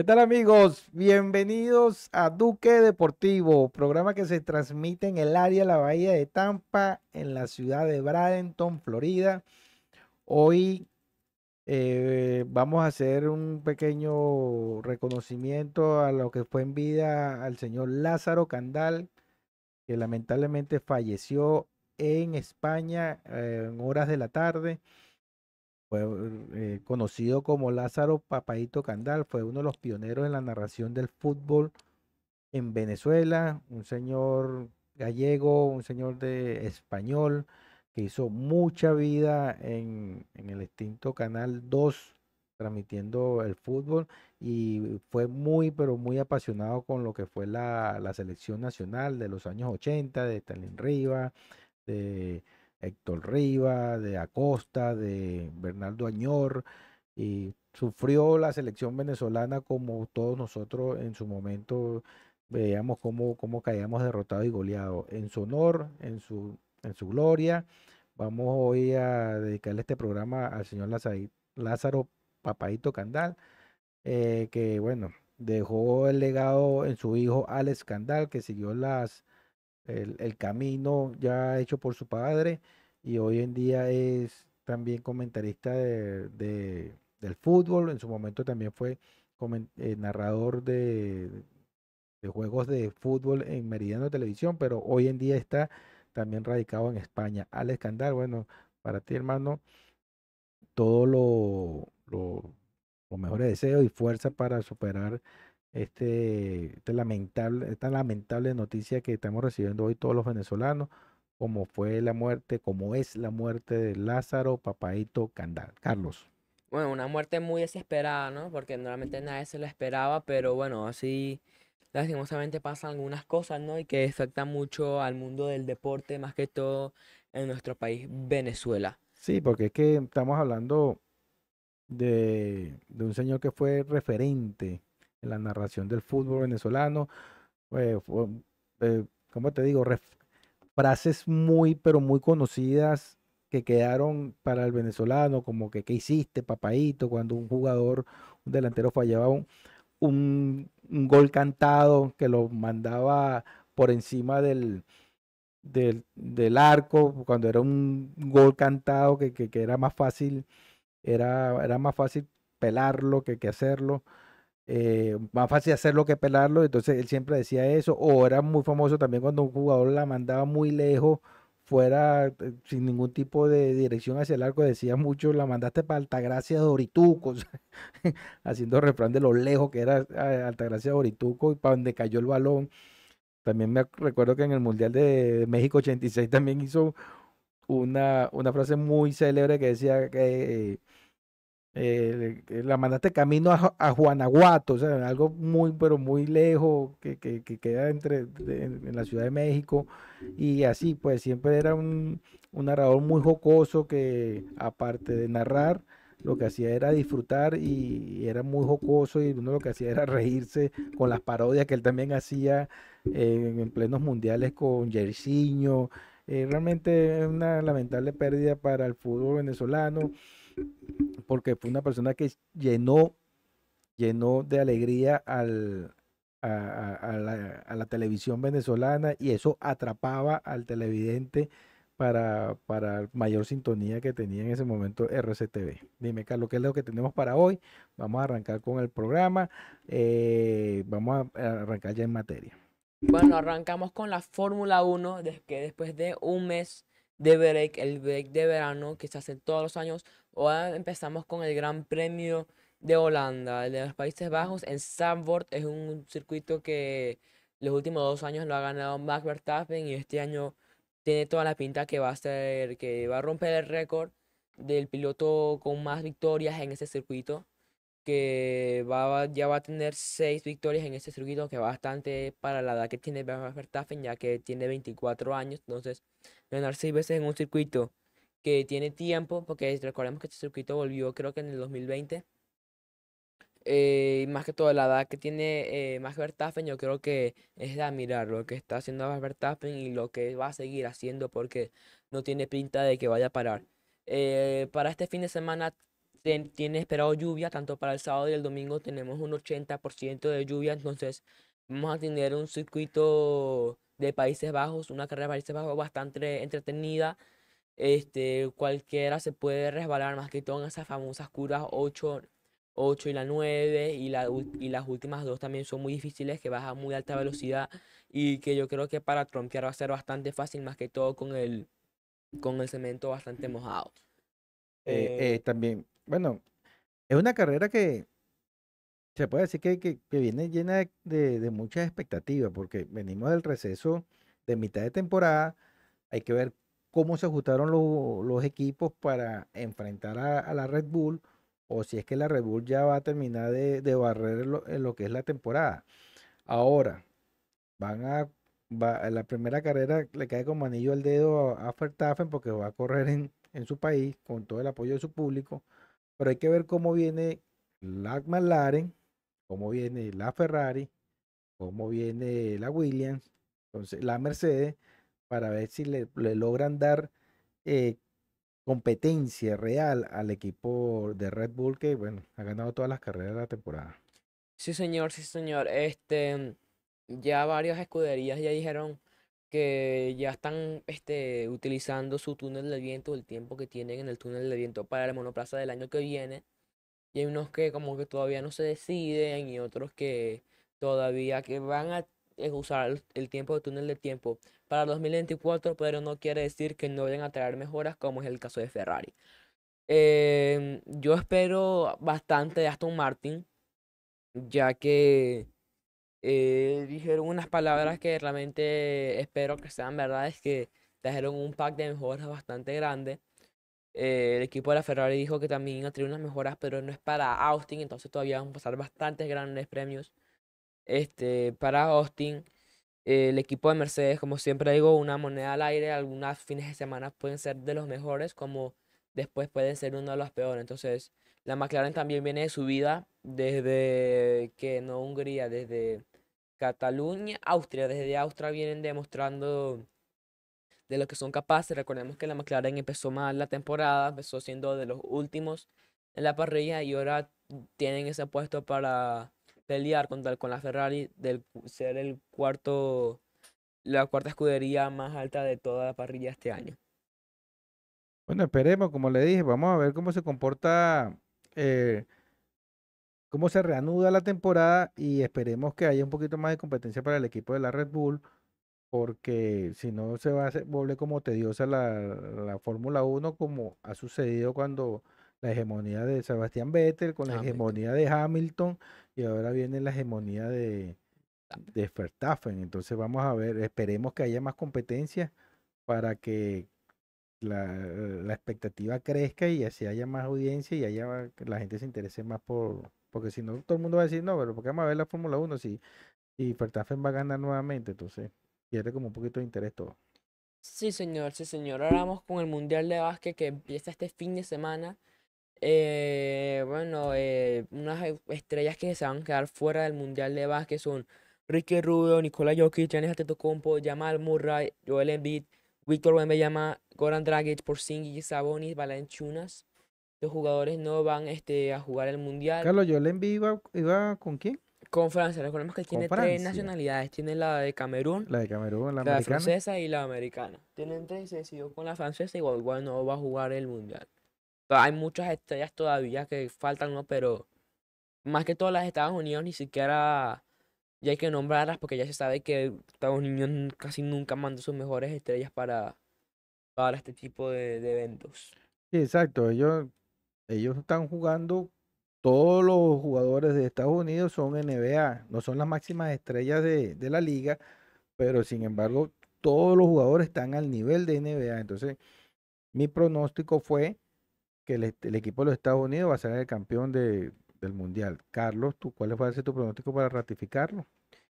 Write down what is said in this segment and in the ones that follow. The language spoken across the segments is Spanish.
¿Qué tal amigos? Bienvenidos a Duque Deportivo, programa que se transmite en el área de la Bahía de Tampa, en la ciudad de Bradenton, Florida. Hoy eh, vamos a hacer un pequeño reconocimiento a lo que fue en vida al señor Lázaro Candal, que lamentablemente falleció en España eh, en horas de la tarde. Fue eh, conocido como Lázaro Papaito Candal, fue uno de los pioneros en la narración del fútbol en Venezuela, un señor gallego, un señor de español que hizo mucha vida en, el extinto Canal 2 transmitiendo el fútbol y fue muy, pero muy apasionado con lo que fue la, la selección nacional de los años 80, de Stalin Riva, de Héctor Riva, de Acosta, de Bernardo Añor, y sufrió la selección venezolana como todos nosotros en su momento veíamos cómo, cómo caíamos derrotados y goleados. En su honor, en su, en su gloria, vamos hoy a dedicarle este programa al señor Lázaro, Papaito Candal, eh, que bueno, dejó el legado en su hijo Alex Candal, que siguió las el, el camino ya hecho por su padre y hoy en día es también comentarista de, de- del fútbol. En su momento también fue eh, narrador de, de juegos de fútbol en Meridiano Televisión, pero hoy en día está también radicado en España. Alex Candal, bueno, para ti hermano, todo lo, mejores deseos y fuerza para superar este, este lamentable, esta lamentable noticia que estamos recibiendo hoy todos los venezolanos, como fue la muerte, como es la muerte de Lázaro Papaito Candal. Carlos. Bueno, una muerte muy desesperada, ¿no? Porque normalmente nadie se lo esperaba, pero bueno, así lastimosamente pasan algunas cosas, ¿no? Y que afectan mucho al mundo del deporte, más que todo en nuestro país, Venezuela. Sí, porque es que estamos hablando de, de un señor que fue referente en la narración del fútbol venezolano. eh, eh, ¿cómo te digo? Frases muy, pero muy conocidas que quedaron para el venezolano, como que ¿qué hiciste, papaito? Cuando un jugador, un delantero fallaba un, un, un gol cantado que lo mandaba por encima del, del, del arco, cuando era un gol cantado que, que, que era más fácil, era, era más fácil pelarlo que, que hacerlo, eh, más fácil hacerlo que pelarlo, entonces él siempre decía eso, o era muy famoso también cuando un jugador la mandaba muy lejos, fuera eh, sin ningún tipo de dirección hacia el arco, decía mucho, la mandaste para Altagracia de Orituco, o sea, haciendo refrán de lo lejos que era eh, Altagracia de Orituco y para donde cayó el balón. También me recuerdo que en el Mundial de México 86 también hizo una, una frase muy célebre que decía que que la mandaste camino a, a Juanaguato, o sea, algo muy, pero muy lejos, que, que, que queda entre, en, la Ciudad de México. Y así, pues siempre era un, un narrador muy jocoso que, aparte de narrar, lo que hacía era disfrutar y, era muy jocoso y uno lo que hacía era reírse con las parodias que él también hacía eh, en plenos mundiales con Jairzinho. Eh, realmente es una lamentable pérdida para el fútbol venezolano porque fue una persona que llenó, llenó de alegría al, a, la, televisión venezolana y eso atrapaba al televidente para, para mayor sintonía que tenía en ese momento RCTV. Dime, Carlos, ¿qué es lo que tenemos para hoy? Vamos a arrancar con el programa. eh, vamos a, arrancar ya en materia. Bueno, arrancamos con la Fórmula 1, de que después de un mes de break, el break de verano que se hace todos los años, ahora empezamos con el Gran Premio de Holanda, el de los Países Bajos, en Zandvoort, es un circuito que los últimos dos años lo ha ganado Max Verstappen y este año tiene toda la pinta que va a ser, que va a romper el récord del piloto con más victorias en ese circuito. que va, ya va a tener seis victorias en ese circuito, que es bastante para la edad que tiene Verstappen, ya que tiene 24 años. Entonces, ganar seis veces en un circuito que tiene tiempo, porque recordemos que este circuito volvió creo que en el 2020. Eh, más que todo la edad que tiene eh, Max Verstappen, yo creo que es de admirar lo que está haciendo Max Verstappen y lo que va a seguir haciendo porque no tiene pinta de que vaya a parar. Eh, para este fin de semana tiene esperado lluvia, tanto para el sábado y el domingo tenemos un 80% de lluvia, entonces vamos a tener un circuito de Países Bajos, una carrera de Países Bajos bastante entretenida. Este, cualquiera se puede resbalar más que todo en esas famosas curvas 8, 8 y la 9 y, la, y las últimas dos también son muy difíciles, que bajan muy alta velocidad y que yo creo que para trompear va a ser bastante fácil, más que todo con el, con el cemento bastante mojado. Eh, eh, también, bueno, es una carrera que se puede decir que, que, viene llena de, de, muchas expectativas, porque venimos del receso de mitad de temporada, hay que ver cómo se ajustaron los, equipos para enfrentar a, la Red Bull, o si es que la Red Bull ya va a terminar de, barrer lo, en lo que es la temporada. Ahora, van a la primera carrera le cae como anillo al dedo a, a porque va a correr en, en, su país con todo el apoyo de su público. Pero hay que ver cómo viene la McLaren, cómo viene la Ferrari, cómo viene la Williams, entonces la Mercedes, para ver si le, logran dar eh, competencia real al equipo de Red Bull que, bueno, ha ganado todas las carreras de la temporada. Sí, señor, sí, señor. Este ya varias escuderías ya dijeron que ya están este, utilizando su túnel de viento, el tiempo que tienen en el túnel de viento para el monoplaza del año que viene. Y hay unos que como que todavía no se deciden y otros que todavía que van a usar el, tiempo de túnel de tiempo para 2024, pero no quiere decir que no vayan a traer mejoras como es el caso de Ferrari. Em, yo espero bastante de Aston Martin, ya que eh, dijeron unas palabras que realmente espero que sean verdades, que trajeron un pack de mejoras bastante grande. Eh, el equipo de la Ferrari dijo que también iba a tener unas mejoras, pero no es para Austin, entonces todavía van a pasar bastantes grandes premios este, para Austin. El equipo de Mercedes, como siempre digo, una moneda al aire, algunas fines de semana pueden ser de los mejores, como después pueden ser uno de los peores. Entonces, la McLaren también viene de subida desde que no Hungría, desde Cataluña, Austria, desde Austria vienen demostrando de lo que son capaces. Recordemos que la McLaren empezó mal la temporada, empezó siendo de los últimos en la parrilla y ahora tienen ese puesto para pelear contra, con la Ferrari del ser el cuarto la cuarta escudería más alta de toda la parrilla este año. Bueno, esperemos, como le dije, vamos a ver cómo se comporta eh, cómo se reanuda la temporada y esperemos que haya un poquito más de competencia para el equipo de la Red Bull, porque si no se va a volver como tediosa la, Fórmula 1, como ha sucedido cuando la hegemonía de Sebastián Vettel con la hegemonía de Hamilton y ahora viene la hegemonía de, de Verstappen. Entonces vamos a ver, esperemos que haya más competencia para que la, la, expectativa crezca y así haya más audiencia y haya que la gente se interese más por, porque si no todo el mundo va a decir, no, pero ¿por qué vamos a ver la Fórmula 1 si, si Verstappen va a ganar nuevamente? Entonces pierde como un poquito de interés todo. Sí, señor, sí, señor. Ahora vamos con el Mundial de Básquet que empieza este fin de semana. Eh, bueno, eh, unas estrellas que se van a quedar fuera del Mundial de Básquet son Ricky Rubio, Nikola Jokic, Giannis Antetokounmpo, Jamal Murray, Joel Embiid, Víctor Wembanyama, Goran Dragic, Porzingis, Sabonis, Valanciunas. Los jugadores no van este, a jugar el mundial. Carlos, yo le iba, iba con quién? Con Francia. Recordemos que tiene tres nacionalidades. Tiene la de Camerún, la de Camerún, la, la francesa y la americana. Tienen tres y se decidió con la francesa. Igual, igual no va a jugar el mundial. Hay muchas estrellas todavía que faltan, ¿no? Pero más que todas las Estados Unidos ni siquiera ya hay que nombrarlas porque ya se sabe que Estados Unidos casi nunca manda sus mejores estrellas para, para este tipo de, de eventos. Sí, exacto. Ellos ellos están jugando, todos los jugadores de Estados Unidos son NBA, no son las máximas estrellas de, la liga, pero sin embargo todos los jugadores están al nivel de NBA. Entonces, mi pronóstico fue que el, equipo de los Estados Unidos va a ser el campeón de, del Mundial. Carlos, ¿tú cuál va a ser tu pronóstico para ratificarlo?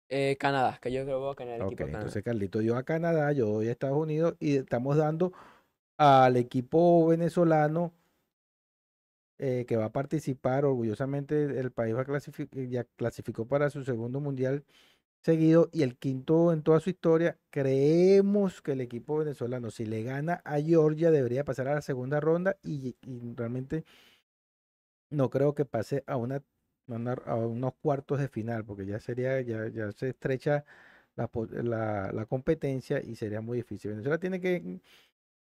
Eh, Canadá, que yo creo que va a ganar el equipo de Canadá. entonces Carlito dio a Canadá, yo doy a Estados Unidos y estamos dando al equipo venezolano eh, que va a participar orgullosamente. El país va a clasific- ya clasificó para su segundo mundial seguido y el quinto en toda su historia. Creemos que el equipo venezolano, si le gana a Georgia, debería pasar a la segunda ronda y, realmente no creo que pase a una, a unos cuartos de final, porque ya sería, ya, ya se estrecha la, la, competencia y sería muy difícil. Venezuela tiene que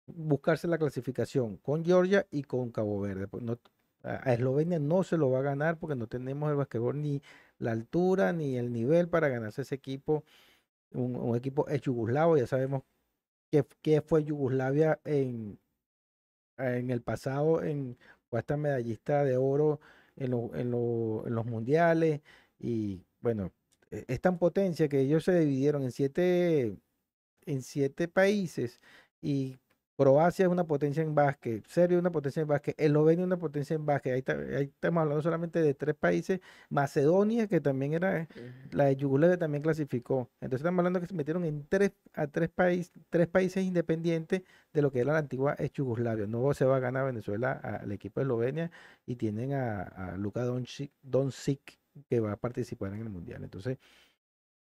buscarse la clasificación con Georgia y con Cabo Verde. pues a Eslovenia no se lo va a ganar porque no tenemos el basquetbol ni la altura ni el nivel para ganarse ese equipo. Un, equipo es yugoslavo, ya sabemos qué, qué fue Yugoslavia en, en el pasado, en fue hasta medallista de oro en, lo- en, lo- en los mundiales y bueno, e- es tan potencia que ellos se dividieron en siete, en siete países y Croacia es una potencia en básquet, Serbia es una potencia en básquet, Eslovenia es una potencia en básquet, ahí, está- ahí estamos hablando solamente de tres países, Macedonia que también era, Ujú. la de Yugoslavia también clasificó, entonces estamos hablando que se metieron en tres, a tres, países tres países independientes de lo que era la antigua Yugoslavia, no se va a ganar Venezuela al equipo de Eslovenia y tienen a, a Luka Doncic, Doncic que va a participar en el Mundial, entonces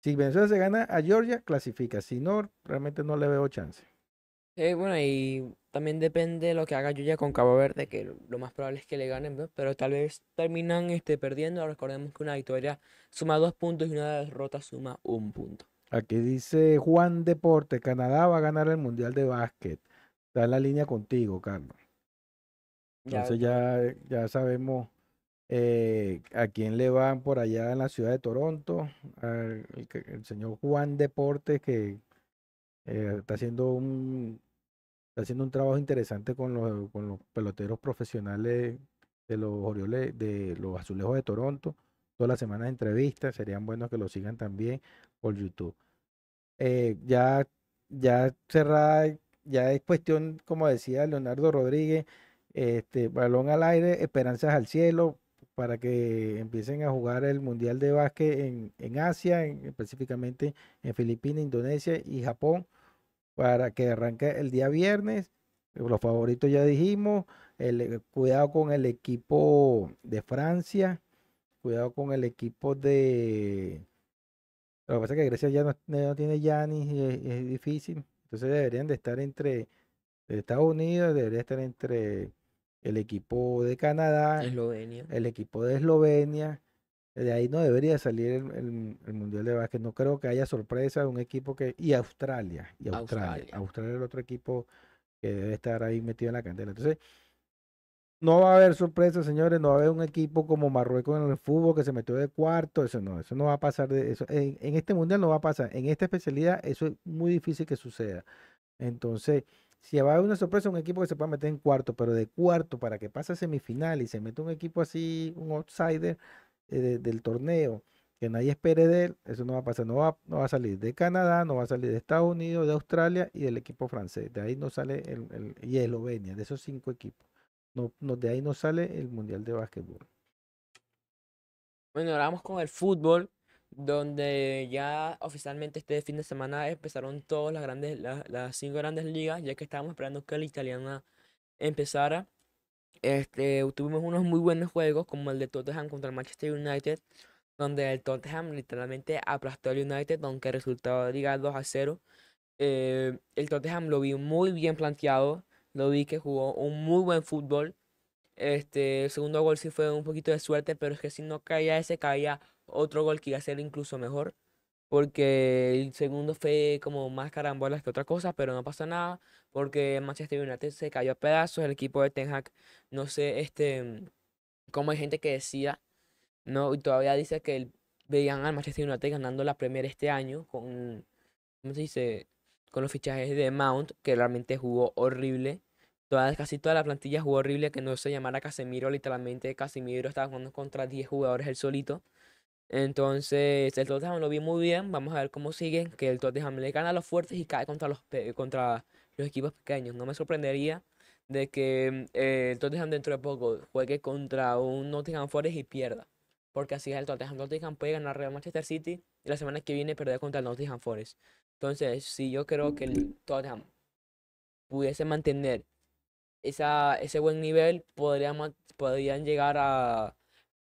si Venezuela se gana a Georgia, clasifica, si no, realmente no le veo chance. Eh, bueno, y también depende de lo que haga Yuya con Cabo Verde, que lo- más probable es que le ganen, ¿no? pero tal vez terminan este, perdiendo. Recordemos que una victoria suma dos puntos y una derrota suma un punto. Aquí dice Juan Deporte, Canadá va a ganar el Mundial de Básquet. Está en la línea contigo, Carlos. Entonces ya, ya sabemos eh, a quién le van por allá en la ciudad de Toronto. al- el, el señor Juan Deportes que eh, está haciendo un está haciendo un trabajo interesante con los, con los peloteros profesionales de los Orioles, de los Azulejos de Toronto. Todas las semanas entrevistas, serían buenos que lo sigan también por YouTube. Eh, ya, ya cerrada, ya es cuestión, como decía Leonardo Rodríguez, este balón al aire, esperanzas al cielo, para que empiecen a jugar el Mundial de Básquet en, en Asia, en- específicamente en Filipinas, Indonesia y Japón, para que arranque el día viernes. Los favoritos ya dijimos, el, eh, cuidado con el equipo de Francia, cuidado con el equipo de... Lo que pasa es que Grecia ya no, no tiene Giannis y es, es difícil, entonces deberían de estar entre Estados Unidos, debería estar entre el equipo de Canadá, Eslovenia. el equipo de Eslovenia. De ahí no debería salir el, el- el Mundial de Básquet. No creo que haya sorpresa de un equipo que. Y Australia. Y Australia. Australia. Australia es el otro equipo que debe estar ahí metido en la candela. Entonces, no va a haber sorpresa, señores. No va a haber un equipo como Marruecos en el fútbol que se metió de cuarto. Eso no, eso no va a pasar. De, eso, en, en este mundial no va a pasar. En esta especialidad, eso es muy difícil que suceda. Entonces, si va a haber una sorpresa, un equipo que se pueda meter en cuarto, pero de cuarto para que pase a semifinal y se mete un equipo así, un outsider de- del torneo, que nadie espere de él, eso no va a pasar. No va, no va a salir de Canadá, no va a salir de Estados Unidos, de Australia y del equipo francés. De ahí no sale el, el- y Eslovenia, de esos cinco equipos. No, no, de ahí no sale el Mundial de Básquetbol. Bueno, ahora vamos con el fútbol, donde ya oficialmente este fin de semana empezaron todas las grandes, la- las cinco grandes ligas, ya que estábamos esperando que la italiana empezara. Este, tuvimos unos muy buenos juegos, como el de Tottenham contra el Manchester United, donde el Tottenham literalmente aplastó al United, aunque el resultado diga 2 a 0. Eh, el Tottenham lo vi muy bien planteado, lo vi que jugó un muy buen fútbol. Este, el segundo gol sí fue un poquito de suerte, pero es que si no caía ese, caía otro gol que iba a ser incluso mejor. Porque el segundo fue como más carambolas que otra cosa, pero no pasa nada. Porque Manchester United se cayó a pedazos. El equipo de Ten Hag, no sé, este, como hay gente que decía, no, y todavía dice que veían al Manchester United ganando la Premier este año con, ¿cómo se? Con los fichajes de Mount, que realmente jugó horrible. Toda, casi toda la plantilla jugó horrible, que no se llamara Casemiro, literalmente Casemiro estaba jugando contra 10 jugadores él solito. Entonces, el Tottenham lo vi muy bien, vamos a ver cómo sigue, que el Tottenham le gana a los fuertes y cae contra los, contra los equipos pequeños. No me sorprendería de que eh, el Tottenham dentro de poco juegue contra un Nottingham Forest y pierda. Porque así es el Tottenham. Tottenham puede ganar Real Manchester City y la semana que viene perder contra el Nottingham Forest. Entonces, si yo creo que el Tottenham pudiese mantener esa, ese buen nivel, podrían, podrían llegar a,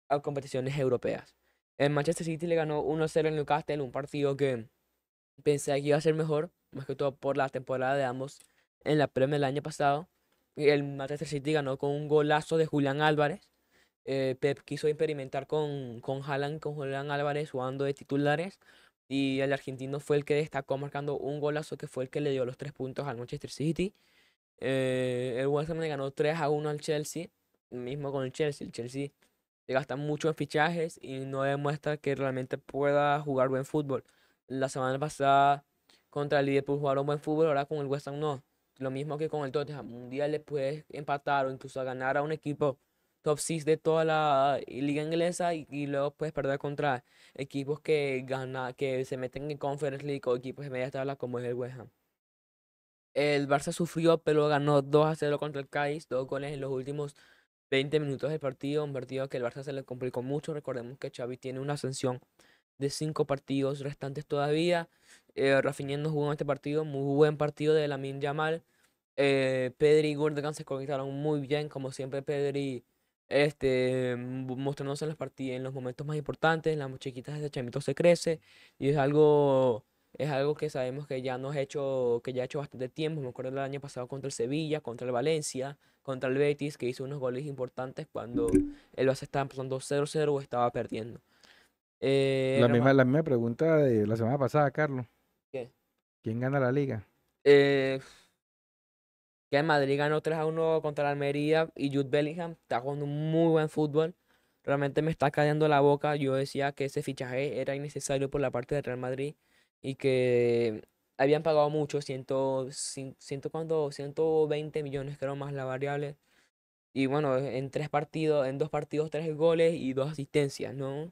a competiciones europeas. El Manchester City le ganó 1-0 en Newcastle, un partido que pensé que iba a ser mejor, más que todo por la temporada de ambos en la Premier el año pasado. El Manchester City ganó con un golazo de Julián Álvarez. Eh, Pep quiso experimentar con, con Haaland, con Julián Álvarez jugando de titulares. Y el argentino fue el que destacó marcando un golazo que fue el que le dio los tres puntos al Manchester City. Eh, el West Ham le ganó 3 a 1 al Chelsea, mismo con el Chelsea. El Chelsea le gasta mucho en fichajes y no demuestra que realmente pueda jugar buen fútbol. La semana pasada contra el Liverpool jugaron buen fútbol, ahora con el West Ham no. Lo mismo que con el Tottenham. Un día le puedes empatar o incluso ganar a un equipo top 6 de toda la liga inglesa y, luego puedes perder contra equipos que gana, que se meten en Conference League o equipos de media tabla como es el West Ham. El Barça sufrió, pero ganó 2 a 0 contra el Cádiz, dos goles en los últimos 20 minutos del partido, un partido que el Barça se le complicó mucho. Recordemos que Xavi tiene una ascensión de 5 partidos restantes todavía. Eh, Rafinha no jugó en este partido, muy buen partido de Lamin Yamal. Eh, Pedri y Gundogan se conectaron muy bien, como siempre Pedri este, mostrándose en los partidos, en los momentos más importantes, en las chiquitas de Chamito se crece y es algo es algo que sabemos que ya nos ha hecho, que ya ha hecho bastante tiempo. Me acuerdo del año pasado contra el Sevilla, contra el Valencia, contra el Betis, que hizo unos goles importantes cuando el Barça estaba empezando 0-0 o estaba perdiendo. Eh, la, misma, la misma pregunta de la semana pasada, Carlos. ¿Qué? ¿Quién gana la liga? Eh, que el Madrid ganó 3 1 contra la Almería y Jude Bellingham está jugando un muy buen fútbol. Realmente me está cayendo la boca. Yo decía que ese fichaje era innecesario por la parte del Real Madrid y que habían pagado mucho, ciento, ciento, ¿cuánto? 120 millones, creo más la variable. Y bueno, en tres partidos, en dos partidos, tres goles y dos asistencias, ¿no?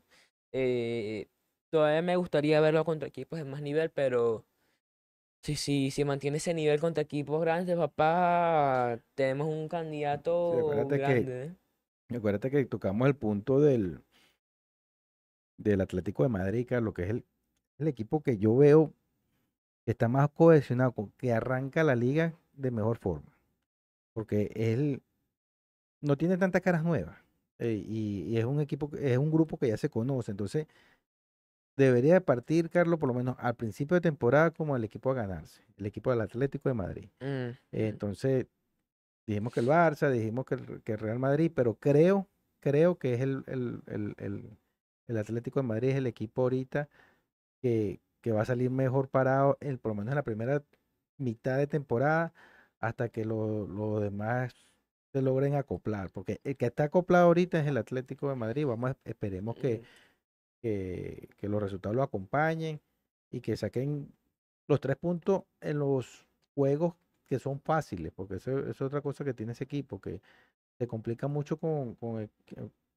Eh, todavía me gustaría verlo contra equipos de más nivel, pero si, sí, si mantiene ese nivel contra equipos grandes, papá, tenemos un candidato grande. Que, ¿eh? Acuérdate que tocamos el punto del, del Atlético de Madrid, lo que es el el equipo que yo veo que está más cohesionado, que arranca la liga de mejor forma. Porque él no tiene tantas caras nuevas. Eh, y, es un equipo, es un grupo que ya se conoce. Entonces, debería de partir, Carlos, por lo menos al principio de temporada, como el equipo a ganarse. El equipo del Atlético de Madrid. Mm, entonces, dijimos que el Barça, dijimos que el, que Real Madrid, pero creo, creo que es el, el, el, el Atlético de Madrid, es el equipo ahorita que, va a salir mejor parado, el, por lo menos en la primera mitad de temporada, hasta que los demás se logren acoplar. Porque el que está acoplado ahorita es el Atlético de Madrid. Vamos, esperemos que, que, los resultados lo acompañen y que saquen los tres puntos en los juegos que son fáciles, porque eso, es otra cosa que tiene ese equipo, que se complica mucho con, con,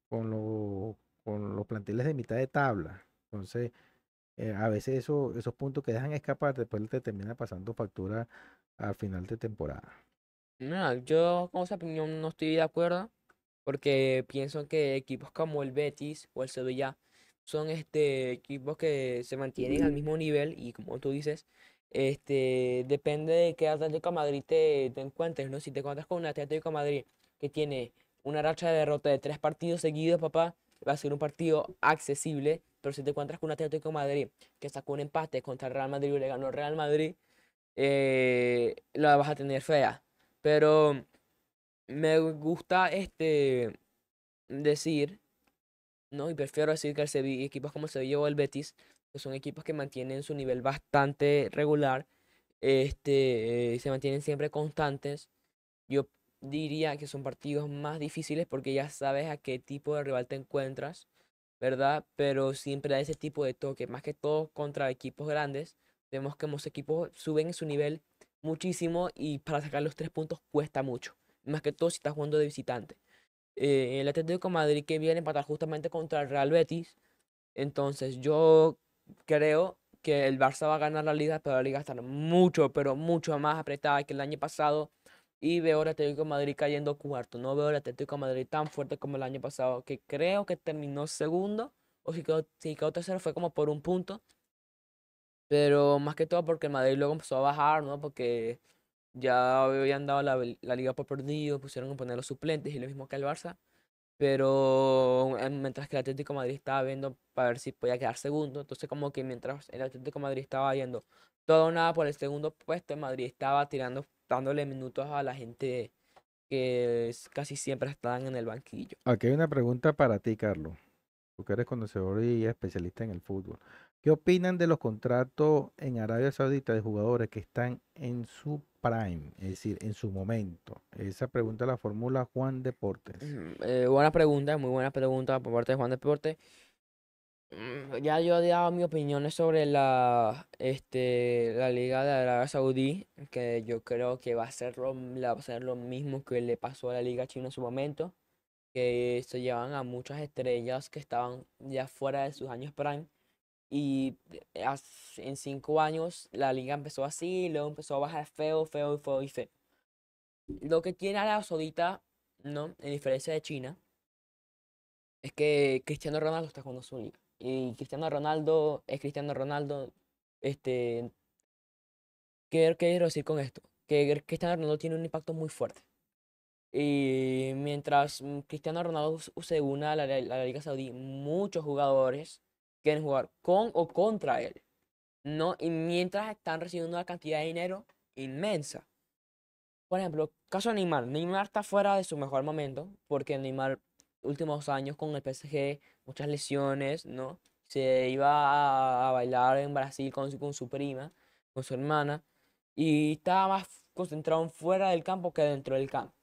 con, con los planteles de mitad de tabla. Entonces, eh, a veces eso, esos puntos que dejan escapar después te termina pasando factura al final de temporada. No, yo con esa opinión no estoy de acuerdo porque pienso que equipos como el Betis o el Sevilla son este equipos que se mantienen al mismo nivel y como tú dices, este depende de qué Atlético Madrid te, encuentres, ¿no? Si te encuentras con un Atlético Madrid que tiene una racha de derrota de tres partidos seguidos, papá, va a ser un partido accesible pero si te encuentras con un Atlético Madrid que sacó un empate contra el Real Madrid y le ganó el Real Madrid, eh, la vas a tener fea. Pero me gusta este decir, ¿no? Y prefiero decir que el Sevilla, equipos como el Sevilla o el Betis, que son equipos que mantienen su nivel bastante regular, este, se mantienen siempre constantes. Yo diría que son partidos más difíciles porque ya sabes a qué tipo de rival te encuentras. ¿verdad? Pero siempre hay ese tipo de toque, más que todo contra equipos grandes. Vemos que los equipos suben su nivel muchísimo y para sacar los tres puntos cuesta mucho, más que todo si estás jugando de visitante. Eh, el Atlético Madrid que viene a empatar justamente contra el Real Betis, entonces yo creo que el Barça va a ganar la liga, pero la liga estar mucho, pero mucho más apretada que el año pasado. y veo al Atlético Madrid cayendo cuarto. No veo al Atlético Madrid tan fuerte como el año pasado, que creo que terminó segundo, o si quedó, si quedó tercero fue como por un punto. Pero más que todo porque el Madrid luego empezó a bajar, ¿no? Porque ya habían dado la, la liga por perdido, pusieron a poner los suplentes y lo mismo que el Barça. Pero mientras que el Atlético de Madrid estaba viendo para ver si podía quedar segundo, entonces como que mientras el Atlético de Madrid estaba yendo todo o nada por el segundo puesto, el Madrid estaba tirando, dándole minutos a la gente que es- casi siempre estaban en el banquillo. Aquí hay una pregunta para ti, Carlos. Tú que eres conocedor y especialista en el fútbol. ¿Qué opinan de los contratos en Arabia Saudita de jugadores que están en su prime, es decir, en su momento? Esa pregunta la formula Juan Deportes. Mm, eh, buena pregunta, muy buena pregunta por parte de Juan Deporte. Mm, Ya yo he dado mis opiniones sobre la, este, la Liga de Arabia Saudí, que yo creo que va a ser lo, va a ser lo mismo que le pasó a la Liga China en su momento, que se llevan a muchas estrellas que estaban ya fuera de sus años prime. Y en cinco años la liga empezó así, luego empezó a bajar feo, feo, feo y feo. Lo que tiene Arabia Saudita, ¿no? En diferencia de China, es que Cristiano Ronaldo está jugando su liga. Y Cristiano Ronaldo es Cristiano Ronaldo. Este, ¿qué quiero decir con esto? Que Cristiano Ronaldo tiene un impacto muy fuerte. Y mientras Cristiano Ronaldo se une a la, la- la Liga Saudí, muchos jugadores quieren jugar con o contra él. ¿no? Y mientras están recibiendo una cantidad de dinero inmensa. Por ejemplo, caso de Neymar. Neymar está fuera de su mejor momento porque Neymar, últimos años con el PSG, muchas lesiones, ¿no? Se iba a, bailar en Brasil con su, con su prima, con su hermana, y estaba más concentrado en fuera del campo que dentro del campo.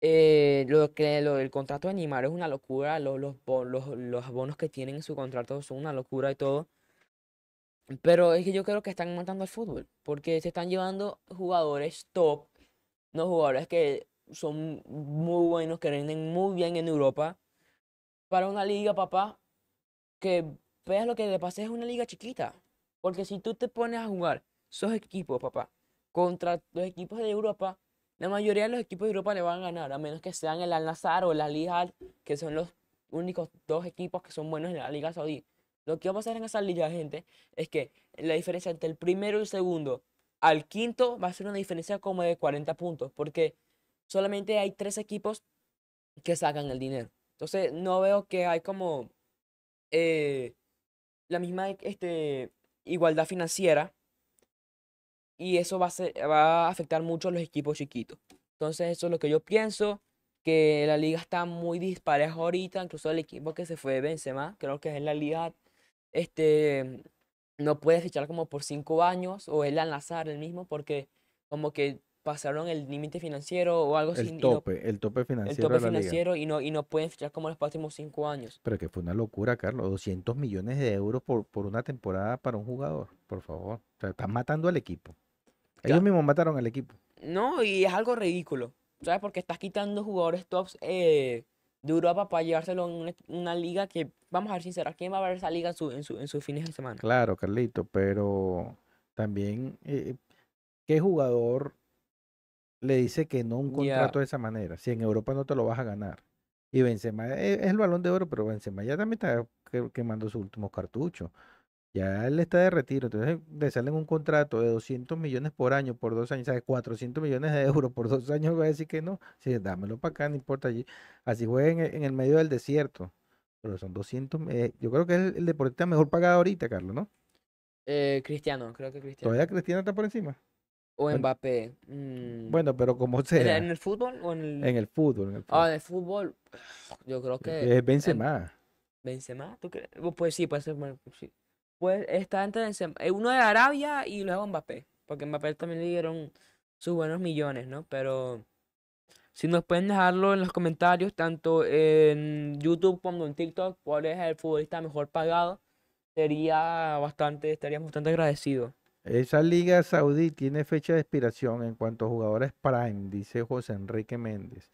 Eh, lo que del contrato de Neymar es una locura, lo- los, bo- los, los bonos que tienen en su contrato son una locura y todo. Pero es que yo creo que están matando al fútbol, porque se están llevando jugadores top, no jugadores que son muy buenos, que rinden muy bien en Europa, para una liga, papá, que veas lo que le pasa es una liga chiquita. Porque si tú te pones a jugar esos equipos, papá, contra los equipos de Europa, la mayoría de los equipos de Europa le van a ganar, a menos que sean el Al-Nassr o el Al-Hilal, que son los únicos dos equipos que son buenos en la Liga Saudí. Lo que va a pasar en esa liga, gente, es que la diferencia entre el primero y el segundo al quinto va a ser una diferencia como de 40 puntos, porque solamente hay tres equipos que sacan el dinero. Entonces, no veo que hay como eh, la misma este, igualdad financiera y eso va a, ser- va a afectar mucho a los equipos chiquitos. Entonces, eso es lo que yo pienso, que la liga está muy dispareja ahorita, incluso el equipo que se fue Benzema, creo que es la liga, este, no puede fichar como por cinco años, o el Al-Nassr el mismo, porque como que pasaron el límite financiero o algo así. El no- tope, el tope el financiero tope de la liga. financiero y no, y no pueden fichar como los próximos cinco años. Pero que fue una locura, Carlos. 200 millones de euros por, por una temporada para un jugador, por favor. O sea, están matando al equipo. Ellos mismos mataron al equipo. No, y es algo ridículo, ¿sabes? Porque estás quitando jugadores tops eh, de Europa para llevárselo en una, una liga que, vamos a ser sinceros, ¿quién va a ver esa liga en, su, en, su- en sus fines de semana? Claro, Carlito, pero también, eh, ¿qué jugador le dice que no un contrato de esa manera? Si en Europa no te lo vas a ganar. Y Benzema es, es el balón de oro, pero Benzema ya también está que- quemando sus últimos cartuchos. Ya él está de retiro, entonces le salen un contrato de 200 millones por año por dos años, ¿sabes? 400 millones de euros por dos años, va a decir que no. Sí, dámelo para acá, no importa allí. Así juega en, el- medio del desierto. Pero son 200, eh, yo creo que es el, el deportista mejor pagado ahorita, Carlos, ¿no? Eh, Cristiano, creo que Cristiano. Todavía Cristiano está por encima. O Mbappé. mm, Bueno, pero como ¿en, sea, en el fútbol o en el...? en el fútbol, en el Ah, en el fútbol, yo creo que... Es em, Benzema. Benzema, ¿tú crees? Pues sí, puede ser. sí. Pues está entre eh, uno de Arabia y luego Mbappé. Porque Mbappé también le dieron sus buenos millones, ¿no? Pero si nos pueden dejarlo en los comentarios, tanto en YouTube como en TikTok, cuál es el futbolista mejor pagado, sería bastante, estaríamos bastante agradecidos. Esa liga saudí tiene fecha de expiración en cuanto a jugadores prime, dice José Enrique Méndez.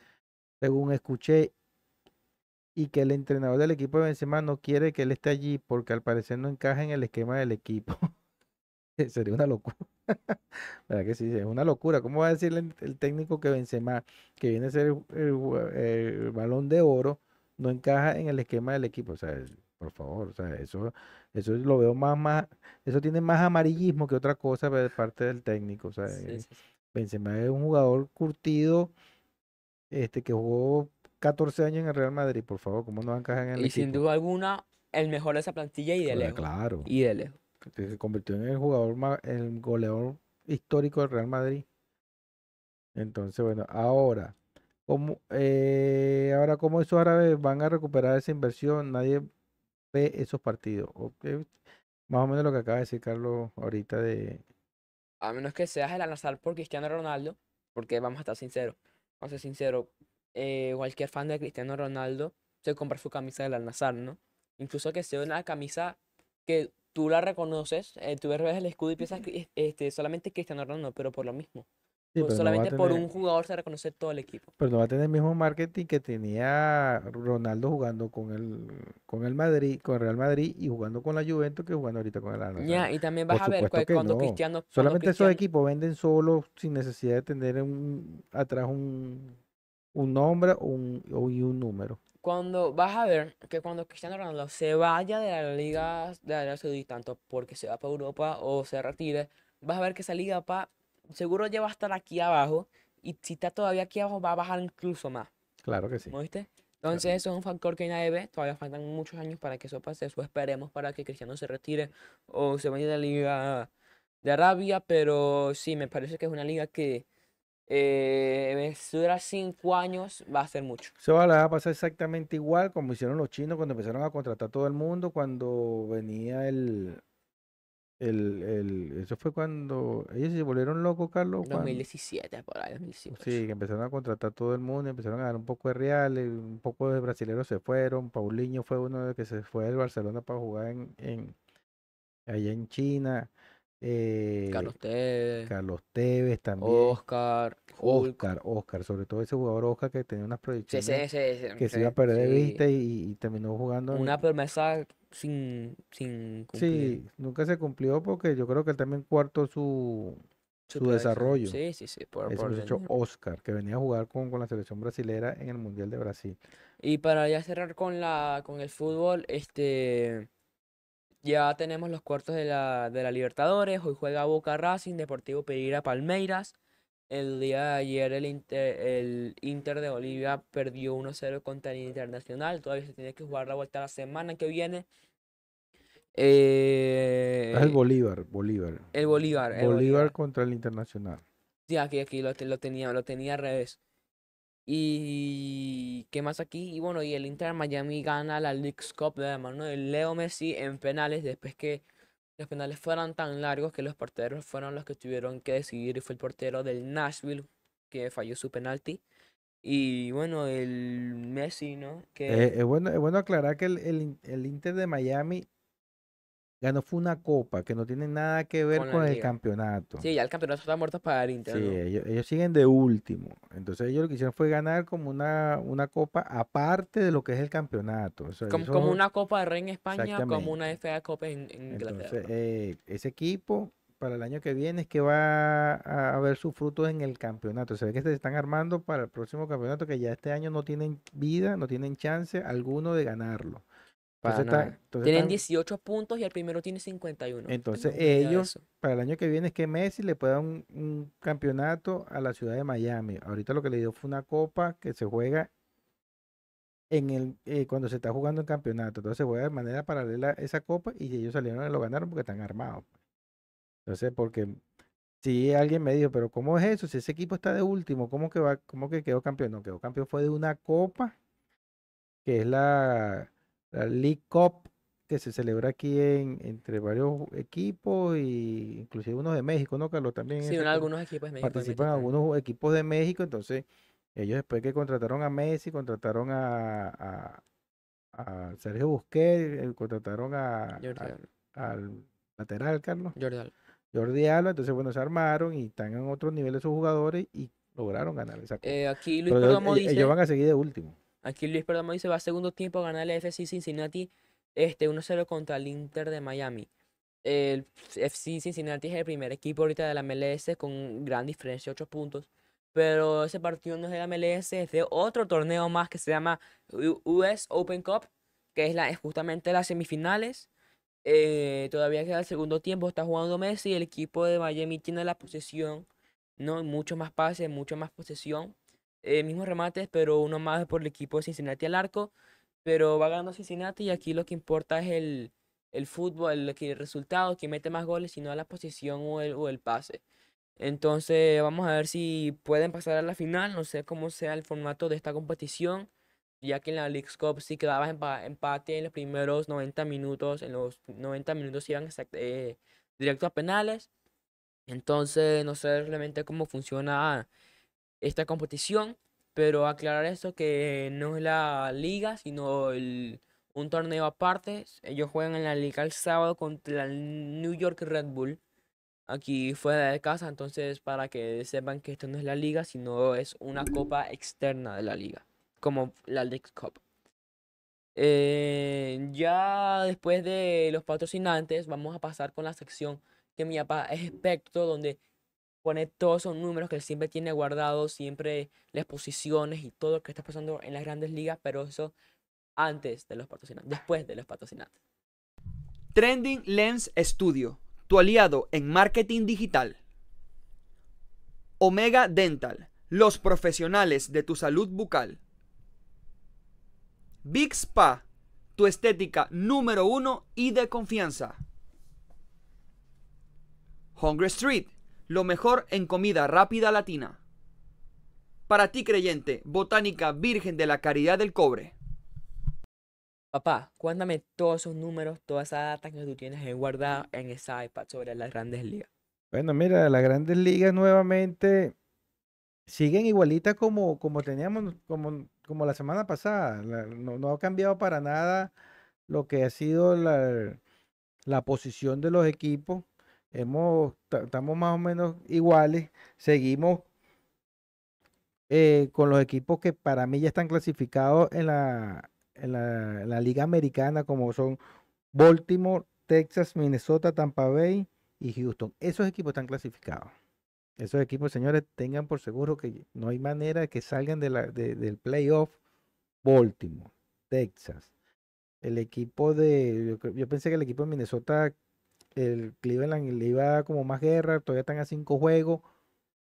Según escuché, y que el entrenador del equipo de Benzema no quiere que él esté allí porque al parecer no encaja en el esquema del equipo. Sería una locura. ¿Verdad que sí? Es una locura. ¿Cómo va a decirle el, el técnico que Benzema, que viene a ser el, el jue- el balón de oro, no encaja en el esquema del equipo? O sea, por favor, o sea, eso, eso lo veo más, más, eso tiene más amarillismo que otra cosa de parte del técnico. O sea, Sí, eh, sí, sí. Benzema es un jugador curtido, este, que jugó 14 años en el Real Madrid, por favor, ¿cómo no encajar en el Y sin duda alguna, el mejor de esa plantilla y de Claro, lejos. Claro, Y de lejos. que se convirtió en el jugador más, el goleador histórico del Real Madrid. Entonces, bueno, ahora, ¿cómo, eh, ahora cómo esos árabes van a recuperar esa inversión? Nadie ve esos partidos. Más o menos lo que acaba de decir Carlos ahorita de... A menos que seas el al por Cristiano Ronaldo, porque vamos a estar sinceros, vamos a ser sinceros, eh, cualquier fan de Cristiano Ronaldo se compra su camisa del Al-Nassr, ¿no? Incluso que sea una camisa que tú la reconoces, eh, tú ves el escudo y piensas que este, solamente Cristiano Ronaldo, pero por lo mismo. Sí, por- pero no solamente por tener- un jugador se reconoce todo el equipo. Pero no va a tener el mismo marketing que tenía Ronaldo jugando con el, con el Madrid, con el Real Madrid y jugando con la Juventus que jugando ahorita con el Al. Ya, y también vas Por a ver que cuando no. Cristiano... cuando Solamente esos Cristiano- equipos venden solos sin necesidad de tener un, atrás un, un nombre o un, o- y un número. Cuando vas a ver que cuando Cristiano Ronaldo se vaya de la liga de Arabia Saudita, tanto porque se va para Europa o se retire, vas a ver que esa liga pa, seguro ya va a estar aquí abajo y si está todavía aquí abajo va a bajar incluso más, Claro que sí. ¿no viste? Entonces eso es un factor que nadie ve, todavía faltan muchos años para que eso pase, eso esperemos para que Cristiano se retire o se vaya de la liga de Arabia, pero sí, me parece que es una liga que eh, si dura cinco años va a ser mucho. Eso va a pasar exactamente igual como hicieron los chinos cuando empezaron a contratar todo el mundo, cuando venía el, el, el eso fue cuando ellos se volvieron locos, Carlos, cuando- 2017, por ahí, 2018. Sí, que empezaron a contratar todo el mundo, empezaron a dar un poco de reales, un poco de brasileños se fueron, Paulinho fue uno de que se fue del Barcelona para jugar en, en allá en China, eh, Carlos Tevez, Carlos Tevez también, Oscar. Oscar, Oscar, sobre todo ese jugador Oscar que tenía unas proyecciones que se iba a perder de vista y, y terminó jugando. Una promesa sin, sin cumplir Sí, nunca se cumplió porque yo creo que él también cuarto su, su desarrollo. Sí, sí, sí. Por, por venir. Oscar, que venía a jugar con, con la selección brasilera en el Mundial de Brasil. Y para ya cerrar con la con el fútbol, este ya tenemos los cuartos de la, de la Libertadores. Hoy juega Boca Racing, Deportivo Pereira Palmeiras. El día de ayer el Inter, el Inter de Bolivia perdió 1-0 contra el Internacional. Todavía se tiene que jugar la vuelta la semana que viene. Eh, es el Bolívar, Bolívar. el Bolívar, el Bolívar Bolívar. contra el Internacional. Sí, aquí, aquí lo, lo tenía, lo tenía al revés. Y qué más aquí. Y bueno, y el Inter Miami gana la Leagues Cup de la mano de Leo Messi en penales después que los penales fueran tan largos que los porteros fueron los que tuvieron que decidir y fue el portero del Nashville que falló su penalti. Y bueno, el Messi, ¿no? Que Eh, es, bueno, es bueno aclarar que el, el el Inter de Miami ganó fue una copa que no tiene nada que ver Con el liga. campeonato. sí, ya el campeonato está muerto para el Inter, Sí, ¿no? ellos, ellos siguen de último. Entonces ellos lo que hicieron fue ganar como una, una copa aparte de lo que es el campeonato. O sea, Como, una Copa de Rey en España, como una. FA Cup en, en Inglaterra. Entonces, eh, ese equipo para el año que viene es que va a, a ver sus frutos en el campeonato. Se ve que se están armando para el próximo campeonato que ya este año no tienen vida, no tienen chance alguno de ganarlo. Está- entonces Tienen están- 18 puntos y el primero tiene 51. Entonces, ellos- para el año que viene es que Messi le pueda un, un campeonato a la ciudad de Miami. Ahorita lo que le dio fue una copa que se juega en el eh, cuando se está jugando el campeonato. Entonces se juega de manera paralela esa copa y ellos salieron y lo ganaron porque están armados. Entonces, porque si alguien me dijo, pero ¿cómo es eso? Si ese equipo está de último, ¿cómo que va, cómo que quedó campeón? No, quedó campeón fue de una copa que es la, la League Cup que se celebra aquí en, entre varios equipos y inclusive unos de México, ¿no, Carlos? También Sí, en algunos equipos de México. participan algunos equipos de México, entonces ellos después que contrataron a Messi, contrataron a, a, a Sergio Busquets, eh, contrataron a, al lateral, Carlos, Jordi Alba. Jordi Alba, entonces bueno, se armaron y están en otro nivel esos jugadores y lograron ganar esa. Eh, aquí Luis Pero ellos, Perdomo ellos- ellos dice, van a seguir de último. Aquí Luis Perdomo dice, va a segundo tiempo a ganar el FC Cincinnati este 1-0 contra el Inter de Miami. El FC Cincinnati es el primer equipo ahorita de la MLS con gran diferencia, 8 puntos. Pero ese partido no es de la MLS, es de otro torneo más que se llama US Open Cup, que es, la, es justamente las semifinales. Eh, todavía queda el segundo tiempo, está jugando Messi el equipo de Miami tiene la posesión, ¿no? Mucho más pases, mucho más posesión. Eh, mismos remates, pero uno más por el equipo de Cincinnati al arco. Pero va ganando Cincinnati y aquí lo que importa es el, el fútbol, el, el resultado, que mete más goles, sino la posición o el, o el pase. Entonces, vamos a ver si pueden pasar a la final. No sé cómo sea el formato de esta competición, ya que en la Leagues Cup sí quedaba empa- empate en los primeros 90 minutos. En los 90 minutos iban eh, directo a penales. Entonces, no sé realmente cómo funciona esta competición, pero aclarar esto que no es la liga, sino el- un torneo aparte. Ellos juegan en la liga el sábado contra el New York Red Bull, aquí fuera de casa, entonces para que sepan que esto no es la liga, sino es una copa externa de la liga, como la League Cup. Eh, ya después de los patrocinantes, vamos a pasar con la sección que mi papá es experto, donde pone todos esos números que él siempre tiene guardados, siempre las posiciones y todo lo que está pasando en las grandes ligas, pero eso antes de los patrocinantes, después de los patrocinantes. Trending Lens Studio, tu aliado en marketing digital. Omega Dental, los profesionales de tu salud bucal. Big Spa, tu estética número uno y de confianza. Hungry Street, lo mejor en comida rápida latina. Para ti creyente, Botánica Virgen de la Caridad del Cobre. Papá, cuéntame todos esos números, toda esa data que tú tienes ahí guardada en esa iPad sobre las grandes ligas. Bueno, mira, las grandes ligas nuevamente siguen igualitas como, como teníamos, como, como la semana pasada. La- no, no ha cambiado para nada lo que ha sido la, la posición de los equipos. Hemos, ta- estamos más o menos iguales. Seguimos eh, con los equipos que para mí ya están clasificados en la, en la, Liga Americana, como son Baltimore, Texas, Minnesota, Tampa Bay y Houston. Esos equipos están clasificados. Esos equipos, señores, tengan por seguro que no hay manera que salgan de la, de- del playoff. Baltimore, Texas. El equipo de. Yo pensé que el equipo de Minnesota, el Cleveland le iba como más guerra. Todavía están a cinco juegos.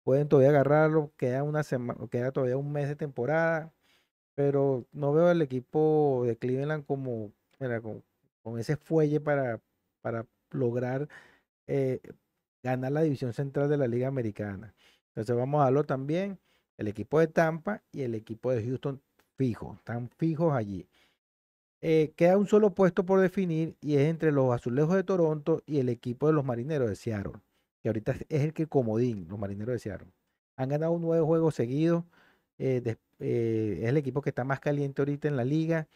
Pueden todavía agarrarlo. Queda una semana, queda todavía un mes de temporada. Pero no veo al equipo de Cleveland como, con, ese fuelle para, para lograr eh, ganar la división central de la Liga Americana. Entonces vamos a darlo también. El equipo de Tampa y el equipo de Houston fijos, están fijos allí. Eh, queda un solo puesto por definir y es entre los Azulejos de Toronto y el equipo de los Marineros de Seattle, que ahorita es el que comodín, los Marineros de Seattle. Han ganado nueve juegos seguidos. eh, eh, es el equipo que está más caliente ahorita en la liga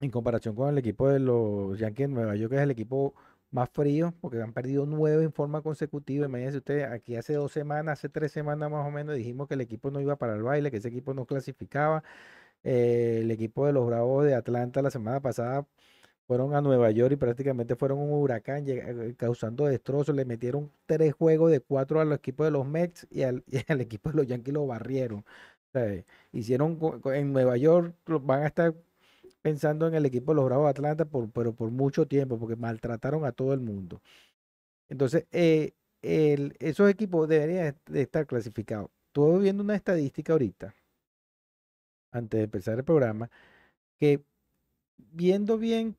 en comparación con el equipo de los Yankees de Nueva York, que es el equipo más frío, porque han perdido nueve en forma consecutiva. Imagínense ustedes, aquí hace dos semanas, hace tres semanas más o menos, dijimos que el equipo no iba para el baile, que ese equipo no clasificaba. Eh, el equipo de los Bravos de Atlanta la semana pasada fueron a Nueva York y prácticamente fueron un huracán, eh, causando destrozos. Le metieron tres juegos de cuatro al equipo de los Mets y al, equipo de los Yankees lo barrieron. Hicieron en Nueva York, van a estar pensando en el equipo de los Bravos de Atlanta, por, pero por mucho tiempo, porque maltrataron a todo el mundo. Entonces, eh, esos equipos deberían de estar clasificados. Estuve viendo una estadística ahorita, antes de empezar el programa, que viendo bien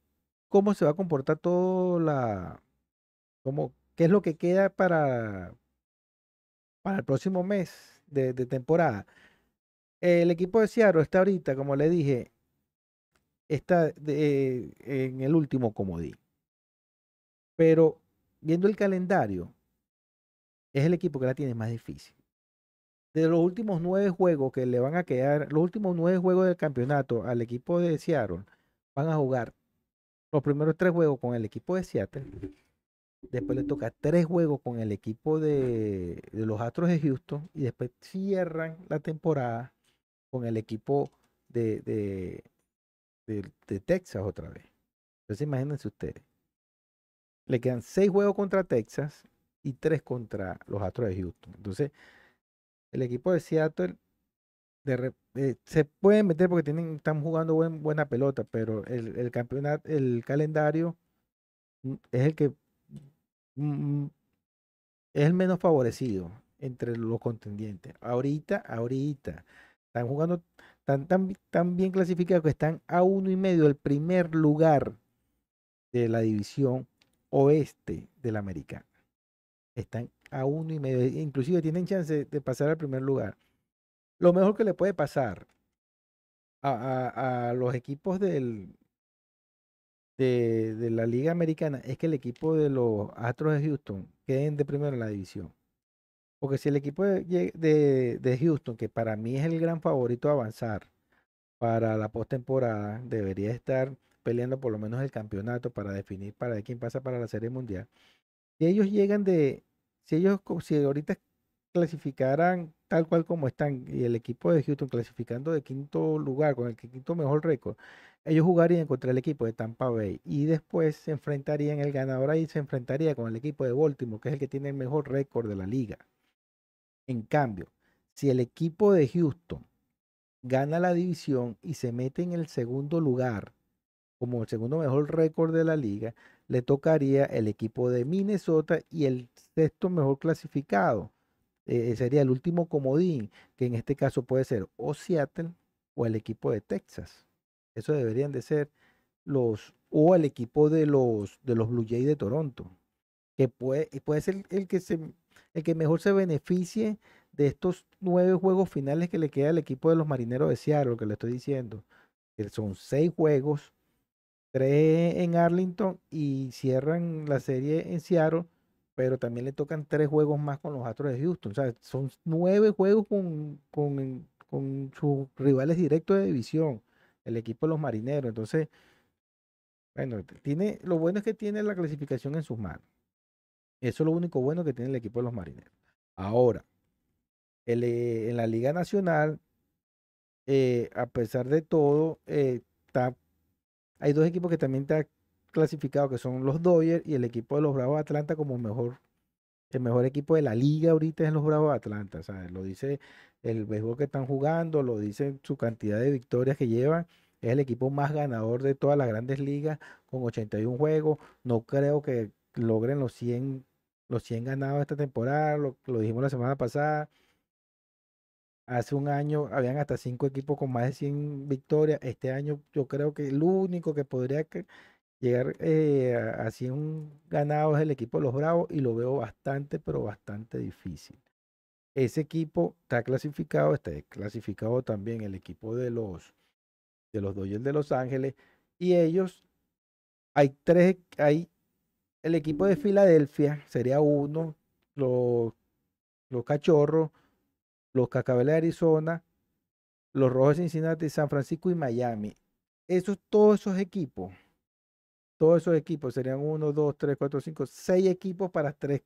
cómo se va a comportar todo la, cómo, qué es lo que queda para, para el próximo mes de, temporada. El equipo de Seattle está ahorita, como le dije, está de- en el último comodín. Pero viendo el calendario, es el equipo que la tiene más difícil. De los últimos nueve juegos que le van a quedar, los últimos nueve juegos del campeonato al equipo de Seattle, van a jugar los primeros tres juegos con el equipo de Seattle. Después le toca tres juegos con el equipo de, de los Astros de Houston. Y después cierran la temporada con el equipo de, de, de- de Texas otra vez. Entonces imagínense ustedes. le quedan seis juegos contra Texas y tres contra los Astros de Houston. Entonces, el equipo de Seattle eh, se pueden meter porque tienen, están jugando buen- buena pelota, pero el, campeonato, el calendario mm, es el que mm, es el menos favorecido entre los contendientes. Ahorita, ahorita, están jugando tan, tan, tan bien clasificados que están a uno y medio del primer lugar de la división oeste de la americana. Están a uno y medio, e inclusive tienen chance de pasar al primer lugar. Lo mejor que le puede pasar a, a- los equipos de, de la Liga Americana es que el equipo de los Astros de Houston queden de primero en la división. Porque si el equipo de, de- de Houston, que para mí es el gran favorito a avanzar para la postemporada, debería estar peleando por lo menos el campeonato para definir para quién pasa para la Serie Mundial. Si ellos llegan de, si ellos, si ahorita clasificaran tal cual como están y el equipo de Houston clasificando de quinto lugar con el quinto mejor récord, ellos jugarían contra el equipo de Tampa Bay y después se enfrentarían, el ganador ahí se enfrentaría con el equipo de Baltimore, que es el que tiene el mejor récord de la liga. En cambio, si el equipo de Houston gana la división y se mete en el segundo lugar como el segundo mejor récord de la liga, le tocaría el equipo de Minnesota y el sexto mejor clasificado. eh, sería el último comodín, que en este caso puede ser o Seattle o el equipo de Texas. Eso deberían de ser los, o el equipo de los, de los Blue Jays de Toronto, que puede, puede ser el que, se, el que mejor se beneficie de estos nueve juegos finales que le queda al equipo de los Marineros de Seattle, que le estoy diciendo, que son seis juegos, tres en Arlington y cierran la serie en Seattle, pero también le tocan tres juegos más con los Astros de Houston. O sea, son nueve juegos con, con, con sus rivales directos de división, el equipo de los Marineros. Entonces, bueno, tiene, lo bueno es que tiene la clasificación en sus manos. Eso es lo único bueno que tiene el equipo de los Marineros. Ahora, eh, en la Liga Nacional, eh, a pesar de todo, eh, está, hay dos equipos que también están clasificados, que son los Dodgers y el equipo de los Bravos de Atlanta como mejor, el mejor equipo de la liga ahorita es los Bravos de Atlanta. ¿sabes? Lo dice el béisbol que están jugando, lo dice su cantidad de victorias que llevan. Es el equipo más ganador de todas las grandes ligas con 81 juegos. No creo que logren los 100, los 100 ganados esta temporada. Lo dijimos la semana pasada. Hace un año habían hasta cinco equipos con más de 100 victorias. Este año yo creo que el único que podría llegar eh, a a 100 ganados es el equipo de los Bravos y lo veo bastante, pero bastante difícil. Ese equipo está clasificado, está clasificado también el equipo de los de los Dodgers de Los Ángeles y ellos hay tres, hay el equipo de Filadelfia sería uno, los, los Cachorros, los Cascabeles de Arizona, los Rojos de Cincinnati, San Francisco y Miami. Esos, todos esos equipos, todos esos equipos serían uno, dos, tres, cuatro, cinco, seis equipos para tres,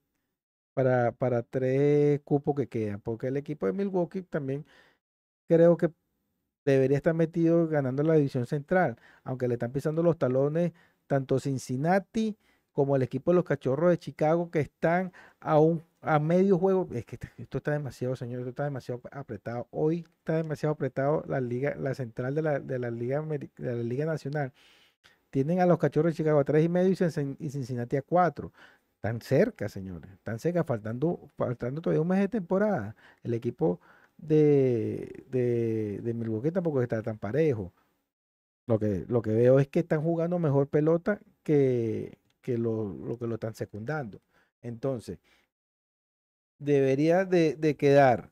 para, para tres cupos que quedan, porque el equipo de Milwaukee también creo que debería estar metido ganando la división central, aunque le están pisando los talones tanto Cincinnati como el equipo de los Cachorros de Chicago que están a un a medio juego. Es que esto- está demasiado, señor, esto está demasiado apretado. Hoy está demasiado apretado la liga, la central de la, de la liga de la liga nacional. Tienen a los Cachorros de Chicago a tres y medio y Cincin- y Cincinnati a cuatro. Están cerca, señores. Están cerca, faltando, faltando todavía un mes de temporada. El equipo de, de, de Milwaukee tampoco está tan parejo. Lo que, lo que veo es que están jugando mejor pelota que, que lo, lo que lo están secundando. Entonces, debería de, de quedar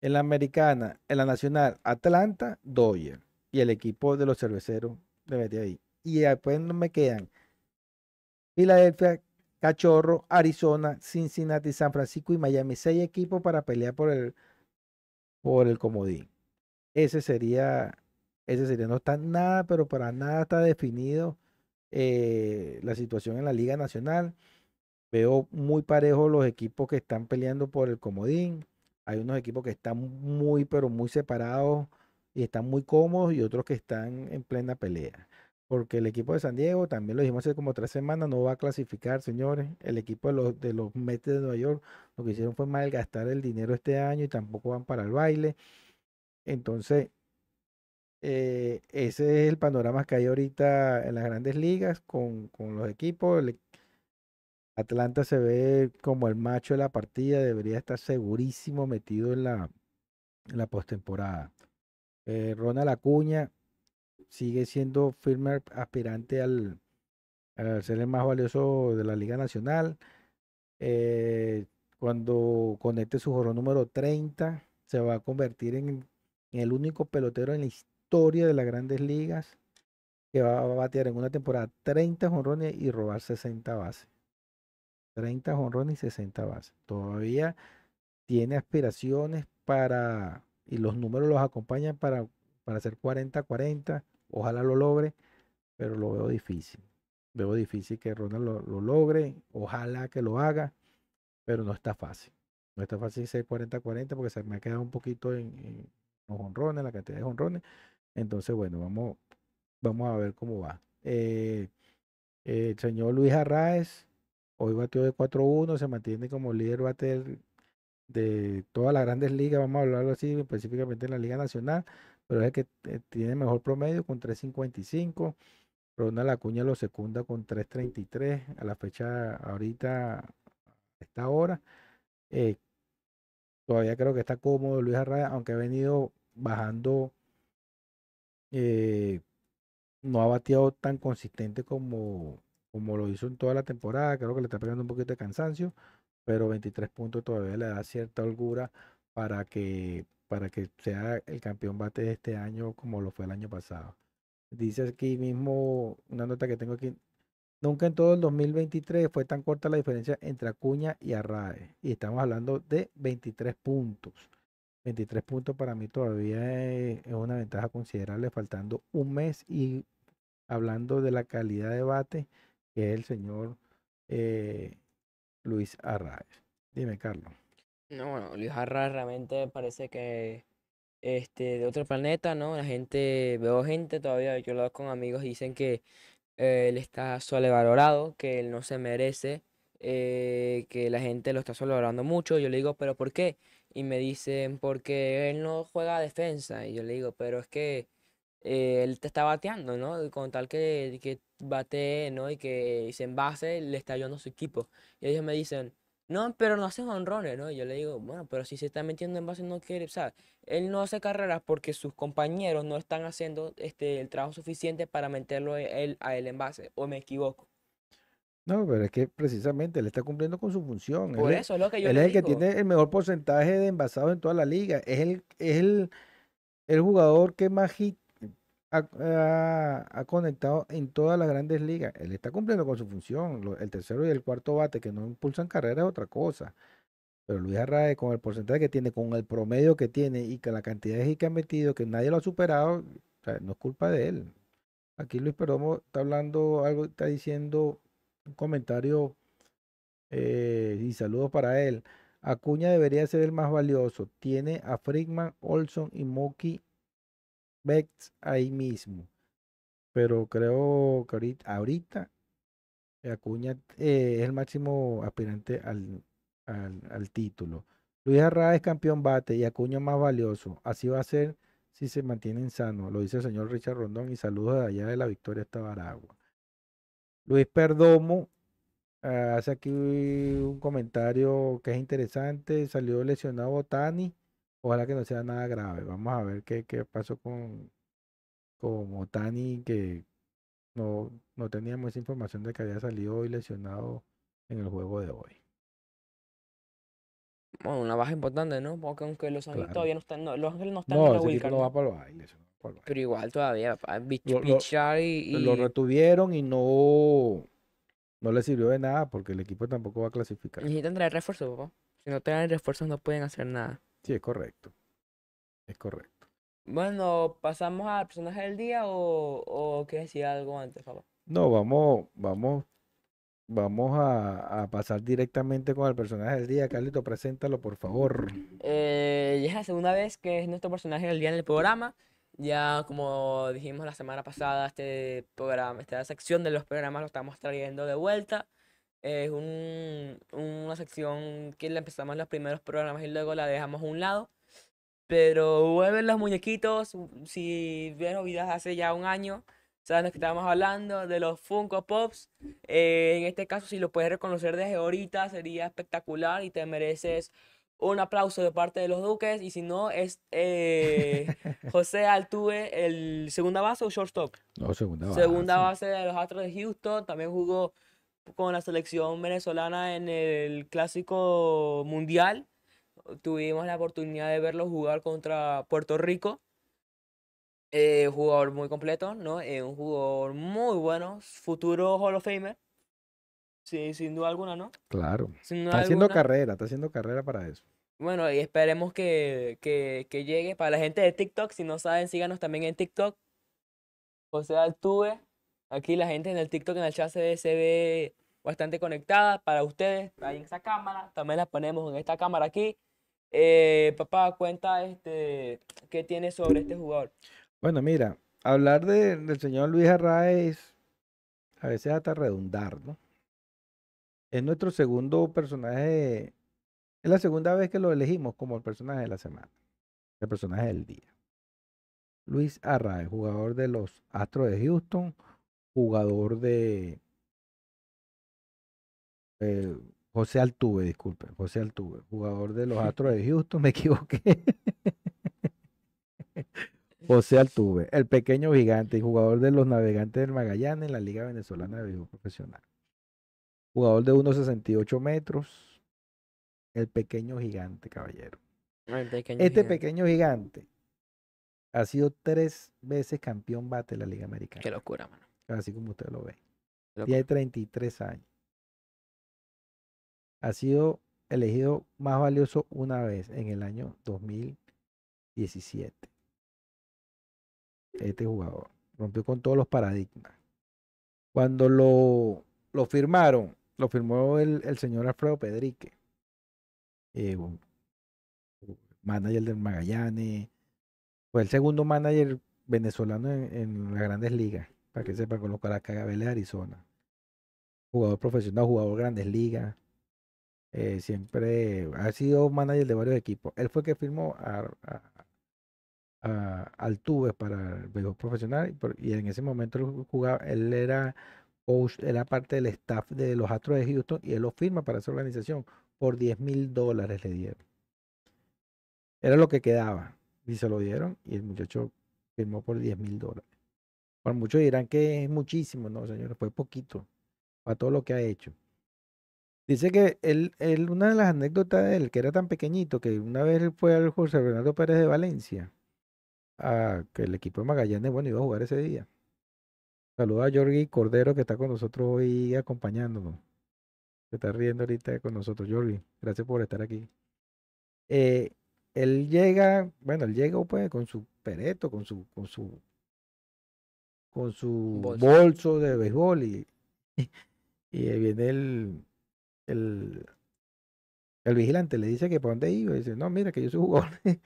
en la americana, en la nacional, Atlanta, Dodger. Y el equipo de los cerveceros debería ir. Y después me quedan Filadelfia, Cachorro, Arizona, Cincinnati, San Francisco y Miami. Seis equipos para pelear por el, por el comodín. Ese sería, ese sería, no está nada, pero para nada está definido eh, la situación en la Liga Nacional. Veo muy parejo los equipos que están peleando por el comodín. Hay unos equipos que están muy, pero muy separados y están muy cómodos y otros que están en plena pelea. porque el equipo de San Diego, también lo dijimos hace como tres semanas, no va a clasificar, señores. El equipo de los, de los Mets de Nueva York lo que hicieron fue malgastar el dinero este año y tampoco van para el baile. Entonces, eh, ese es el panorama que hay ahorita en las grandes ligas con, con los equipos. Atlanta se ve como el macho de la partida, debería estar segurísimo metido en la, postemporada. Eh, Ronald Acuña sigue siendo firme aspirante al, ser el más valioso de la Liga Nacional. Eh, cuando conecte su jorro número 30, se va a convertir en, en el único pelotero en la historia de las grandes ligas que va a batear en una temporada 30 jonrones y robar 60 bases. 30 jonrones y 60 bases. Todavía tiene aspiraciones para, y los números los acompañan para, para hacer 40-40. Ojalá lo logre, pero lo veo difícil. Veo difícil que Ronald lo, lo, logre. Ojalá que lo haga, pero no está fácil. No está fácil ser 40-40 porque se me ha quedado un poquito en, en los honrones, la cantidad de honrones. Entonces, bueno, vamos, vamos a ver cómo va. Eh, el señor Luis Arraez, hoy bateó de 4-1, se mantiene como líder bate de todas las grandes ligas, vamos a hablarlo así, específicamente en la Liga Nacional, pero es el que eh, tiene mejor promedio con 3.55. Ronald Acuña lo secunda con 3.33 a la fecha ahorita, a esta hora. Eh, todavía creo que está cómodo Luis Arraez, aunque ha venido bajando, eh, no ha bateado tan consistente como, como lo hizo en toda la temporada. Creo que le está pegando un poquito de cansancio, pero 23 puntos todavía le da cierta holgura para que, para que sea el campeón bate de este año como lo fue el año pasado. Dice aquí mismo una nota que tengo aquí. Nunca en todo el 2023 fue tan corta la diferencia entre Acuña y Arrae. Y estamos hablando de 23 puntos. 23 puntos para mí todavía es, es una ventaja considerable, faltando un mes y hablando de la calidad de bate que es el señor eh, Luis Arraez. Dime, Carlos. No, bueno, Luis Arraez realmente parece que este de otro planeta, ¿no? La gente, veo gente todavía, yo lo veo con amigos, dicen que eh, él está sobrevalorado, que él no se merece, eh, que la gente lo está sobrevalorando mucho. Yo le digo, ¿pero por qué? Y me dicen, porque él no juega defensa. Y yo le digo, pero es que eh, él te está bateando, ¿no? Con tal que, que bate, ¿no? Y que se envase, le está ayudando a su equipo. Y ellos me dicen, no, pero no hace honrones, ¿no? Y yo le digo, bueno, pero si se está metiendo en base no quiere, o sea, él no hace carreras porque sus compañeros no están haciendo este, el trabajo suficiente para meterlo a él, a él en base, o me equivoco. No, pero es que precisamente él está cumpliendo con su función. Por él, eso es lo que yo él le es el que digo. tiene el mejor porcentaje de envasados en toda la liga. Es el, es el, el jugador que más hit ha, conectado en todas las grandes ligas. Él está cumpliendo con su función. El tercero y el cuarto bate que no impulsan carrera es otra cosa. Pero Luis Arraez, con el porcentaje que tiene, con el promedio que tiene y con la cantidad de hits que ha metido, que nadie lo ha superado, no es culpa de él. Aquí Luis Perdomo está hablando algo, está diciendo un comentario eh, y saludos para él. Acuña debería ser el más valioso. Tiene a Friedman, Olson y Mookie Betts ahí mismo. Pero creo que ahorita, Acuña eh, es el máximo aspirante al, al, título. Luis Arraez es campeón bate y Acuña más valioso. Así va a ser si se mantienen sanos, lo dice el señor Richard Rondón y saludos de allá de la Victoria hasta Baragua. Luis Perdomo ah, hace aquí un comentario que es interesante. Salió lesionado Otani. Ojalá que no sea nada grave. Vamos a ver qué, qué pasó con, con Otani, que no, no teníamos esa información de que había salido hoy lesionado en el juego de hoy. Bueno, una baja importante, ¿no? Porque aunque Los Ángeles Claro. todavía no están, no, Los Ángeles no están en la card, no va para no el baile. Pero igual todavía, bich- Lo- y, Lo retuvieron y no, no le sirvió de nada porque el equipo tampoco va a clasificar. necesitan traer refuerzos, papá. Si no traen refuerzos no pueden hacer nada. Sí, es correcto. Es correcto. Bueno, ¿pasamos al personaje del día o, o quieres decir algo antes, papá? No, vamos, vamos, vamos a, a pasar directamente con el personaje del día. Carlito, preséntalo, por favor. Eh, ya es la segunda vez que es nuestro personaje del día en el programa. Ya como dijimos la semana pasada, este programa, esta sección de los programas lo estamos trayendo de vuelta. Es un, una sección que la empezamos en los primeros programas y luego la dejamos a un lado. Pero vuelven los muñequitos. Si vieron videos hace ya un año, saben de que estábamos hablando, de los Funko Pops. Eh, en este caso, si lo puedes reconocer desde ahorita, sería espectacular y te mereces un aplauso de parte de los Duques. Y si no, es eh, José Altuve, el segunda base o shortstop. No, segunda Segunda base. base de los Astros de Houston. También jugó con la selección venezolana en el Clásico Mundial. Tuvimos la oportunidad de verlo jugar contra Puerto Rico. Eh, jugador muy completo, ¿no? Eh, un jugador muy bueno, futuro Hall of Famer. Sí, sin duda alguna, ¿no? Claro. Sin duda Está haciendo carrera, está haciendo carrera para eso. Bueno, y esperemos que, que, que llegue. Para la gente de TikTok, si no saben, síganos también en TikTok. José Altuve. Aquí la gente en el TikTok, en el chat se ve, se ve bastante conectada. Para ustedes, ahí en esa cámara. También la ponemos en esta cámara aquí. Eh, papá, cuenta este, qué tienes sobre este jugador. Bueno, mira, hablar de- del señor Luis Arraez a veces hasta redundar, ¿no? Es nuestro segundo personaje, es la segunda vez que lo elegimos como el personaje de la semana, el personaje del día. Luis Arraez, jugador de los Astros de Houston, jugador de eh, José Altuve, disculpe, José Altuve, jugador de los Astros de Houston, me equivoqué. José Altuve, el pequeño gigante y jugador de los Navegantes del Magallanes en la Liga Venezolana de Béisbol Profesional. Jugador de 1,68 metros, el pequeño gigante, caballero. Pequeño Este gigante. pequeño gigante ha sido tres veces campeón bate de la Liga Qué Americana, locura, mano. así como usted lo ve. qué Tiene locura. 33 años. Ha sido elegido más valioso una vez en el año 2017. Este jugador rompió con todos los paradigmas. Cuando lo, lo firmaron, lo firmó el, el señor Alfredo Pedrique, eh, manager del Magallanes. Fue el segundo manager venezolano en, en las grandes ligas, para que sepa, con los Caracabeles de Arizona. Jugador profesional, jugador de grandes ligas. Eh, siempre ha sido manager de varios equipos. Él fue el que firmó a, a, para el béisbol profesional y, y en ese momento él jugaba, él era coach, era parte del staff de los Astros de Houston y él lo firma para esa organización por 10 mil dólares le dieron. Era lo que quedaba y se lo dieron y el muchacho firmó por 10 mil dólares. Por muchos dirán que es muchísimo, no señores, fue poquito para todo lo que ha hecho. Dice que él, él, una de las anécdotas de él, que era tan pequeñito, que una vez él fue al José Bernardo Pérez de Valencia, a que el equipo de Magallanes, bueno, iba a jugar ese día. Saluda a Jorgi Cordero, que está con nosotros hoy acompañándonos. Se está riendo ahorita con nosotros, Jorgi. Gracias por estar aquí. Eh, él llega, bueno, él llega pues con su pereto, con su, con su, con su Bolso. bolso de béisbol y, y ahí viene el, el, el vigilante, le dice que para dónde iba, y dice, no, mira que yo soy jugador,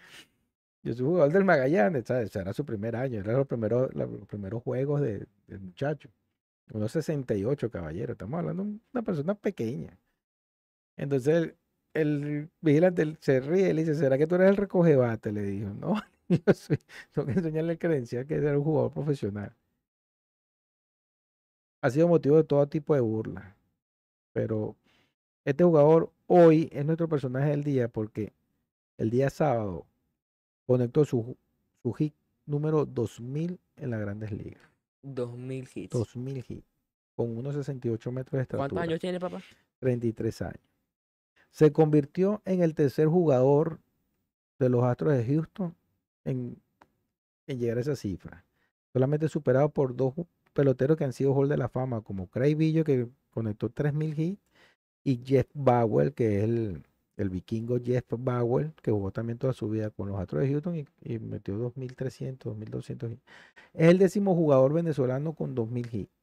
yo soy jugador del Magallanes, ¿sabes? Ese era su primer año, era los primeros, los primeros juegos de- del muchacho. Unos 68, caballero, estamos hablando de una persona pequeña. Entonces el, el vigilante se ríe y le dice, ¿será que tú eres el recogebate? Le dijo, no, yo soy, tengo que enseñarle el credencial que era un jugador profesional. Ha sido motivo de todo tipo de burla. Pero este jugador hoy es nuestro personaje del día porque el día sábado conectó su, su hit número 2000 en las grandes ligas. 2000 hits. 2000 hits. Con unos 68 metros de ¿Cuántos estatura. años tiene, papá? 33 años. Se convirtió en el tercer jugador de los Astros de Houston en, en llegar a esa cifra. Solamente superado por dos peloteros que han sido Hall de la Fama, como Craig Billo, que conectó 3.000 hits, y Jeff Bauer, que es el, el vikingo Jeff Bauer, que jugó también toda su vida con los Astros de Houston y, y metió 2.300, 2.200 hits. Es el décimo jugador venezolano con 2.000 hits.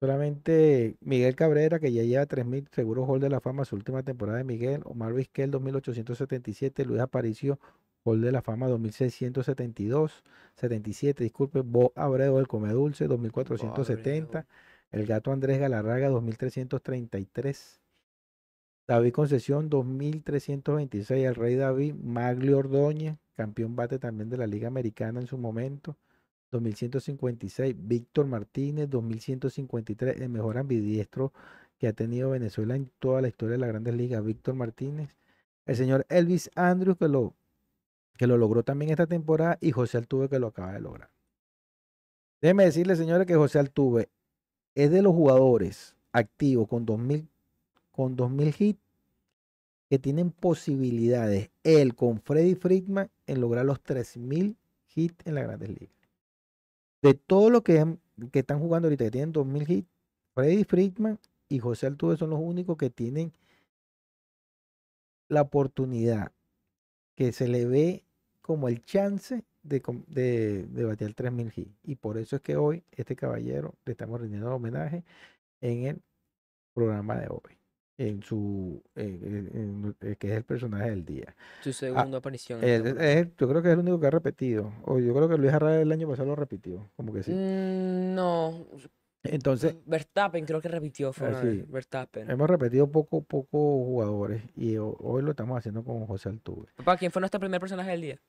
Solamente Miguel Cabrera, que ya lleva 3.000 seguros Hall de la Fama, su última temporada de Miguel, Omar Vizquel 2.877, Luis Aparicio Hall de la Fama 2672, 77, disculpe, Bo Abreu del Come Dulce 2470, el gato Andrés Galarraga 2333, David Concesión 2326, el Rey David, Maglio Ordóñez, campeón bate también de la Liga Americana en su momento, 2156, Víctor Martínez 2153, el mejor ambidiestro que ha tenido Venezuela en toda la historia de las grandes ligas, Víctor Martínez, el señor Elvis Andrews que lo, que lo logró también esta temporada y José Altuve que lo acaba de lograr. Déjeme decirle, señores, que José Altuve es de los jugadores activos con 2000, con 2000 hits que tienen posibilidades, él con Freddy Friedman, en lograr los 3000 hits en las grandes ligas. De todo lo que, que están jugando ahorita, que tienen 2000 hits, Freddy Friedman y José Altuve son los únicos que tienen la oportunidad que se le ve como el chance de, de, de batear 3000 hits. Y por eso es que hoy este caballero le estamos rindiendo homenaje en el programa de hoy. En su en- en- en- que es el personaje del día. Su segunda aparición. en Él- esta temporada. es- yo creo que es el único que ha repetido. O yo creo que Luis Arraez el año pasado lo repitió. Como que sí. Mm, no, Entonces, Verstappen creo que repitió, fue Ah, sí. Verstappen. hemos repetido poco, poco jugadores. Y ho- hoy lo estamos haciendo con José Altuve. Papá, ¿quién fue nuestro primer personaje del día?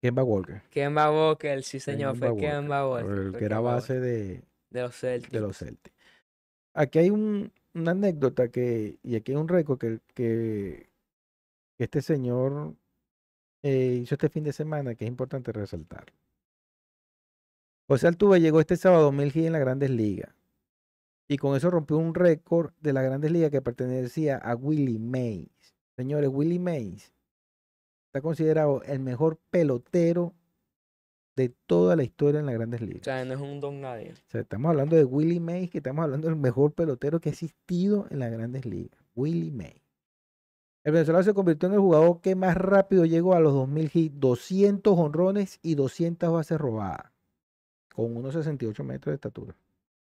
Kemba Walker. Kemba Walker, sí señor, fue Kemba Walker, Kemba Walker. el fue que era base de, de los Celtics. de los Celtics. Aquí hay un- una anécdota que, y aquí hay un récord que, que, que este señor eh, hizo este fin de semana que es importante resaltar. José Altuve llegó este sábado a 2000 hits en las grandes ligas. Y con eso rompió un récord de las grandes ligas que pertenecía a Willie Mays. Señores, Willie Mays está considerado el mejor pelotero de toda la historia en las grandes O ligas. sea, no es un don nadie. O sea, estamos hablando de Willie Mays, que estamos hablando del mejor pelotero que ha existido en las grandes ligas. Willie Mays. El venezolano se convirtió en el jugador que más rápido llegó a los 2000 hits, 200 honrones y 200 bases robadas, con unos 68 metros de estatura.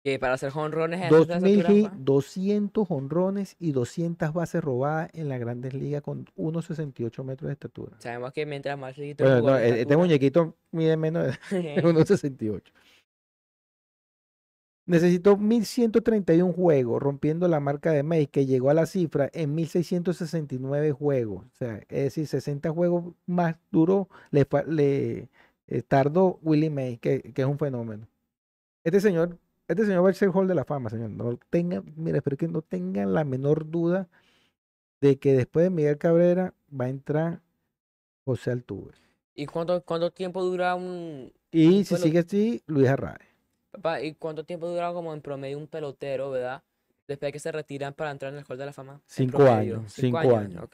Que para hacer jonrones en esa 2000 estatura, hits, pa, 200 honrones y 200 bases robadas en las grandes ligas con unos 68 metros de estatura. Sabemos que mientras más el Bueno, no, e- este estatura- muñequito mide menos de unos 68. Necesitó 1131 juegos, rompiendo la marca de May, que llegó a la cifra en 1669 juegos. O sea, es decir, 60 juegos más le, fa- le eh, tardó Willie May, que, que es un fenómeno. Este señor, este señor va a ser Hall de la Fama, señor. No tengan, mira, espero que no tengan la menor duda de que después de Miguel Cabrera va a entrar José Altuve. ¿Y cuánto, cuánto tiempo dura un... Y si sigue así, Luis Arraez. Papá, ¿y cuánto tiempo dura como en promedio un pelotero, verdad? Después de que se retiran para entrar en el Hall de la Fama. En Cinco años, cinco años.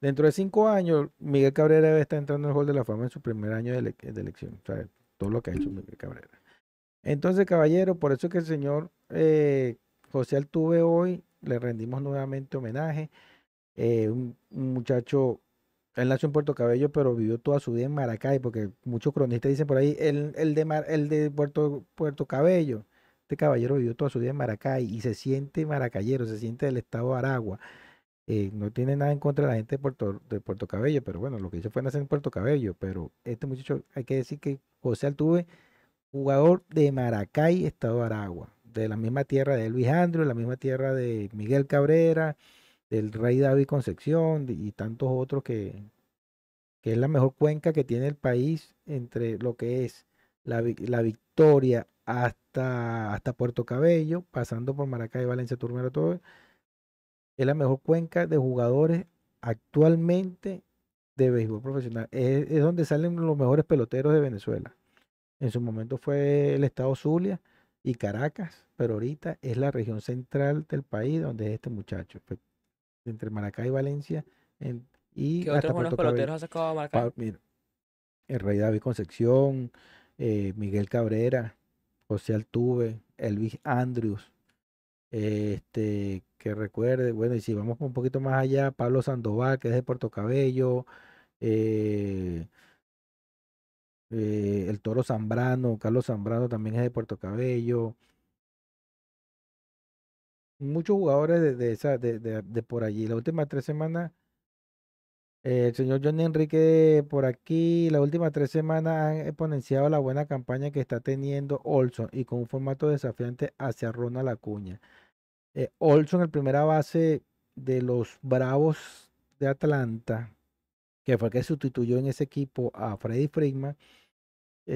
Dentro de cinco años, Miguel Cabrera debe estar entrando al Hall de la Fama en su primer año de, ele- de elección. O sea, todo lo que ha hecho Miguel Cabrera. Entonces, caballero, por eso es que el señor eh, José Altuve hoy le rendimos nuevamente homenaje. Eh, un, muchacho, él nació en Puerto Cabello, pero vivió toda su vida en Maracay, porque muchos cronistas dicen por ahí, el, el de, Mar- el de Puerto, Puerto Cabello. Este caballero vivió toda su vida en Maracay y se siente maracayero, se siente del estado de Aragua. Eh, no tiene nada en contra de la gente de Puerto, de Puerto Cabello, pero bueno, lo que hizo fue nacer en Puerto Cabello. Pero este muchacho, hay que decir que José Altuve, jugador de Maracay, Estado de Aragua, de la misma tierra de Luis Andrew, la misma tierra de Miguel Cabrera, del Rey David Concepción de- y tantos otros que, que es la mejor cuenca que tiene el país entre lo que es la, la Victoria hasta, hasta Puerto Cabello, pasando por Maracay, Valencia, Turmero, todo. Es la mejor cuenca de jugadores actualmente de béisbol profesional. Es, es donde salen los mejores peloteros de Venezuela. En su momento fue el estado Zulia y Caracas, pero ahorita es la región central del país donde es este muchacho. Fue entre Maracay y Valencia en- y ¿Qué hasta otros buenos peloteros ha sacado? Pa- mira, el Rey David Concepción, eh, Miguel Cabrera, José Altuve, Elvis Andrews, eh, este, que recuerde, bueno, y si vamos un poquito más allá, Pablo Sandoval, que es de Puerto Cabello, eh, eh, el Toro Zambrano, Carlos Zambrano también es de Puerto Cabello. Muchos jugadores de, esa, de, de- por allí. Las últimas tres semanas el señor Johnny Enrique por aquí, las últimas tres semanas han exponenciado la buena campaña que está teniendo Olson y con un formato desafiante hacia Ronald Acuña. Eh, Olson, el primera base de los Bravos de Atlanta, que fue el que sustituyó en ese equipo a Freddy Freeman,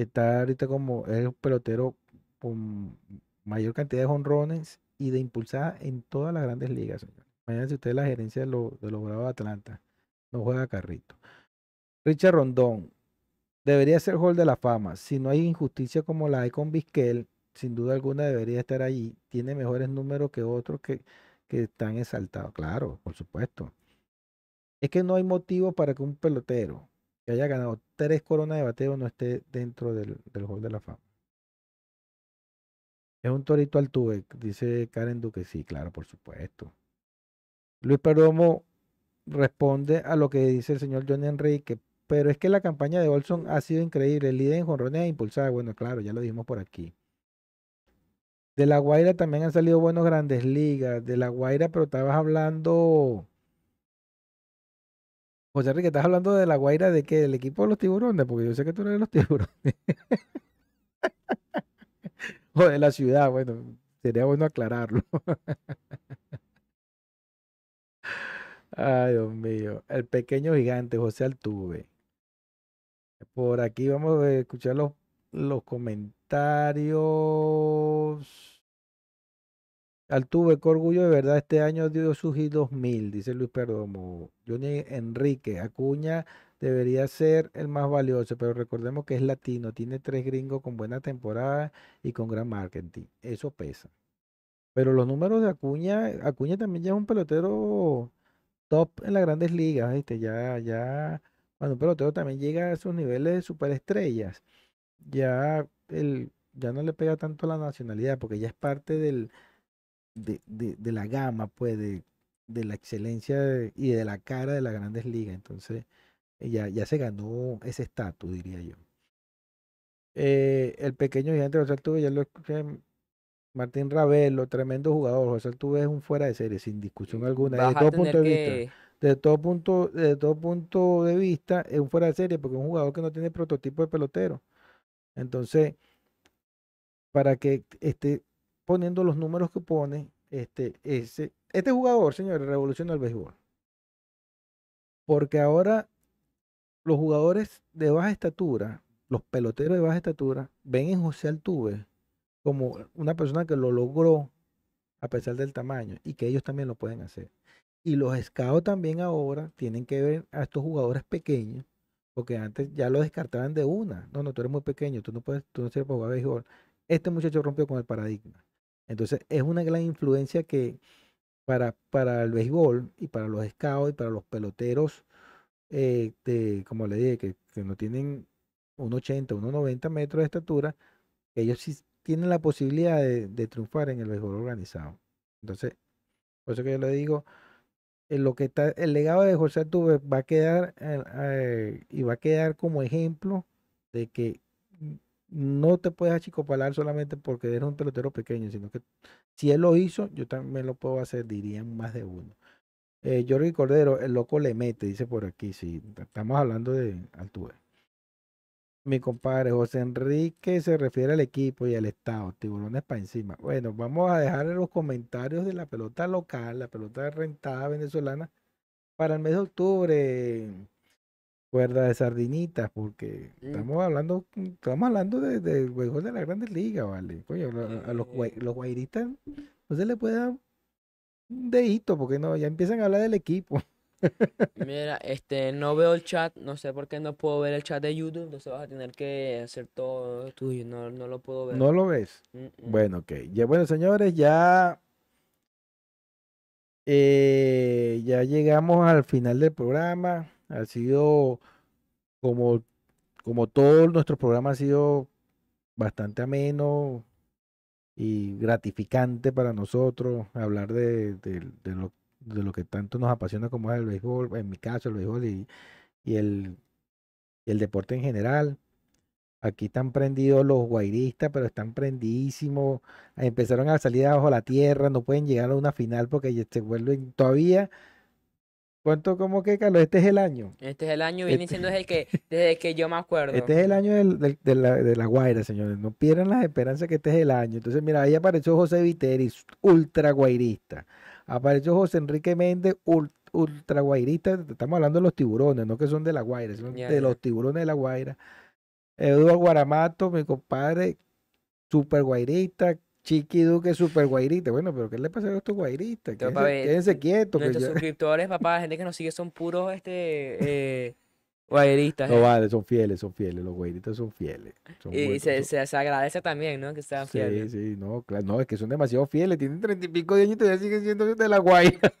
está ahorita como es el pelotero con mayor cantidad de jonrones y de impulsada en todas las grandes ligas. Imagínense ustedes la gerencia de, lo- de los Bravos de Atlanta. No juega carrito. Richard Rondón. Debería ser Hall de la Fama. Si no hay injusticia como la hay con Vizquel, sin duda alguna debería estar allí. Tiene mejores números que otros que, que están exaltados. Claro, por supuesto. Es que no hay motivo para que un pelotero que haya ganado tres coronas de bateo no esté dentro del, del Hall de la Fama. Es un torito Altuve, dice Karen Duque. Sí, claro, por supuesto. Luis Perdomo responde a lo que dice el señor Johnny Enrique, pero es que la campaña de Olson ha sido increíble. El líder en jonrones e impulsada, bueno, claro, ya lo dijimos por aquí. De La Guaira también han salido buenos grandes ligas. De La Guaira, pero estabas hablando. José Enrique, estás hablando de La Guaira de qué? Del equipo de los tiburones, porque yo sé que tú eres de los tiburones. o de la ciudad, bueno, sería bueno aclararlo. Ay, Dios mío. El pequeño gigante, José Altuve. Por aquí vamos a escuchar los, los comentarios. Altuve, qué orgullo de verdad. Este año dio su G 2000, dice Luis Perdomo. Johnny Enrique, Acuña debería ser el más valioso, pero recordemos que es latino. Tiene tres gringos con buena temporada y con gran marketing. Eso pesa. Pero los números de Acuña, Acuña también ya es un pelotero top en las grandes ligas, ¿viste? Ya, ya, cuando un pelotero también llega a esos niveles de superestrellas, ya, el, ya no le pega tanto la nacionalidad, porque ya es parte del, de, de, de la gama, pues, de, de la excelencia y de la cara de las grandes ligas. Entonces, ya, ya se ganó ese estatus, diría yo. Eh, el pequeño gigante José Altuve, ya lo escuché. Martín Ravelo, tremendo jugador. José Altuve es un fuera de serie, sin discusión alguna, Vas desde todo punto de vista desde todo punto, desde todo punto de vista, es un fuera de serie porque es un jugador que no tiene prototipo de pelotero. Entonces, para que esté poniendo los números que pone, este, ese, este jugador, señores, revoluciona el béisbol. Porque ahora los jugadores de baja estatura, los peloteros de baja estatura, ven en José Altuve como una persona que lo logró a pesar del tamaño y que ellos también lo pueden hacer. Y los scouts también ahora tienen que ver a estos jugadores pequeños, porque antes ya lo descartaban de una. No, no, tú eres muy pequeño, tú no puedes, tú no sirves para jugar béisbol. Este muchacho rompió con el paradigma. Entonces, es una gran influencia que para, para el béisbol y para los scouts y para los peloteros, eh, como le dije, que, que no tienen un 80, 1,90 metros de estatura, ellos sí tienen la posibilidad de, triunfar en el béisbol organizado. Entonces, por eso que yo le digo, en lo que está, el legado de José Altuve va a quedar eh, eh, y va a quedar como ejemplo de que no te puedes achicopalar solamente porque eres un pelotero pequeño, sino que si él lo hizo, yo también lo puedo hacer, dirían más de uno. Eh, Jorge Cordero, el loco le mete, dice por aquí, sí, estamos hablando de Altuve. Mi compadre José Enrique se refiere al equipo y al estado, tiburones para encima. Bueno, vamos a dejar los comentarios de la pelota local, la pelota rentada venezolana, para el mes de octubre. Cuerda de sardinitas, porque estamos hablando, estamos hablando de, del béisbol de las grandes ligas, ¿vale? Coño, a, a los, guay- los guairistas no se le puede dar un dedito, porque no, ya empiezan a hablar del equipo. Mira, este, no veo el chat, no sé por qué no puedo ver el chat de YouTube, entonces vas a tener que hacer todo tuyo, no, no lo puedo ver. ¿No lo ves? Mm, mm. Bueno, ok. Ya, bueno, señores, ya, eh, ya llegamos al final del programa. Ha sido como, como todo nuestro programa ha sido bastante ameno y gratificante para nosotros hablar de, de- lo, de lo que tanto nos apasiona como es el béisbol, en mi caso el béisbol y, y el, el deporte en general. Aquí están prendidos los guairistas, pero están prendidísimos. Empezaron a salir abajo la tierra, no pueden llegar a una final porque se vuelven todavía. ¿Cuánto, cómo que, Carlos? Este es el año. Este es el año, viene Este- siendo desde que, desde que yo me acuerdo. Este es el año del- del- de, la, de la Guaira, señores. No pierdan las esperanzas que este es el año. Entonces, mira, ahí apareció José Viteris, ultra guairista. Apareció José Enrique Méndez, ul- ultra guairista. Estamos hablando de los tiburones, no que son de la Guaira, son de los tiburones de la Guaira. Eduardo Guaramato, mi compadre, super guairista. Chiqui Duque, super guairista. Bueno, pero ¿qué le pasa a estos guairistas? Quédense, ver, quédense quietos. Nuestros suscriptores, papá, la gente que nos sigue son puros este eh, guayeristas, No eh. vale, son fieles, son fieles. Los guairistas son fieles. son Y se, son- se, agradece también, ¿no? Que sean Sí, fieles. sí, no, claro, no, es que son demasiado fieles, tienen treinta y pico de años y todavía siguen siendo de la Guaira.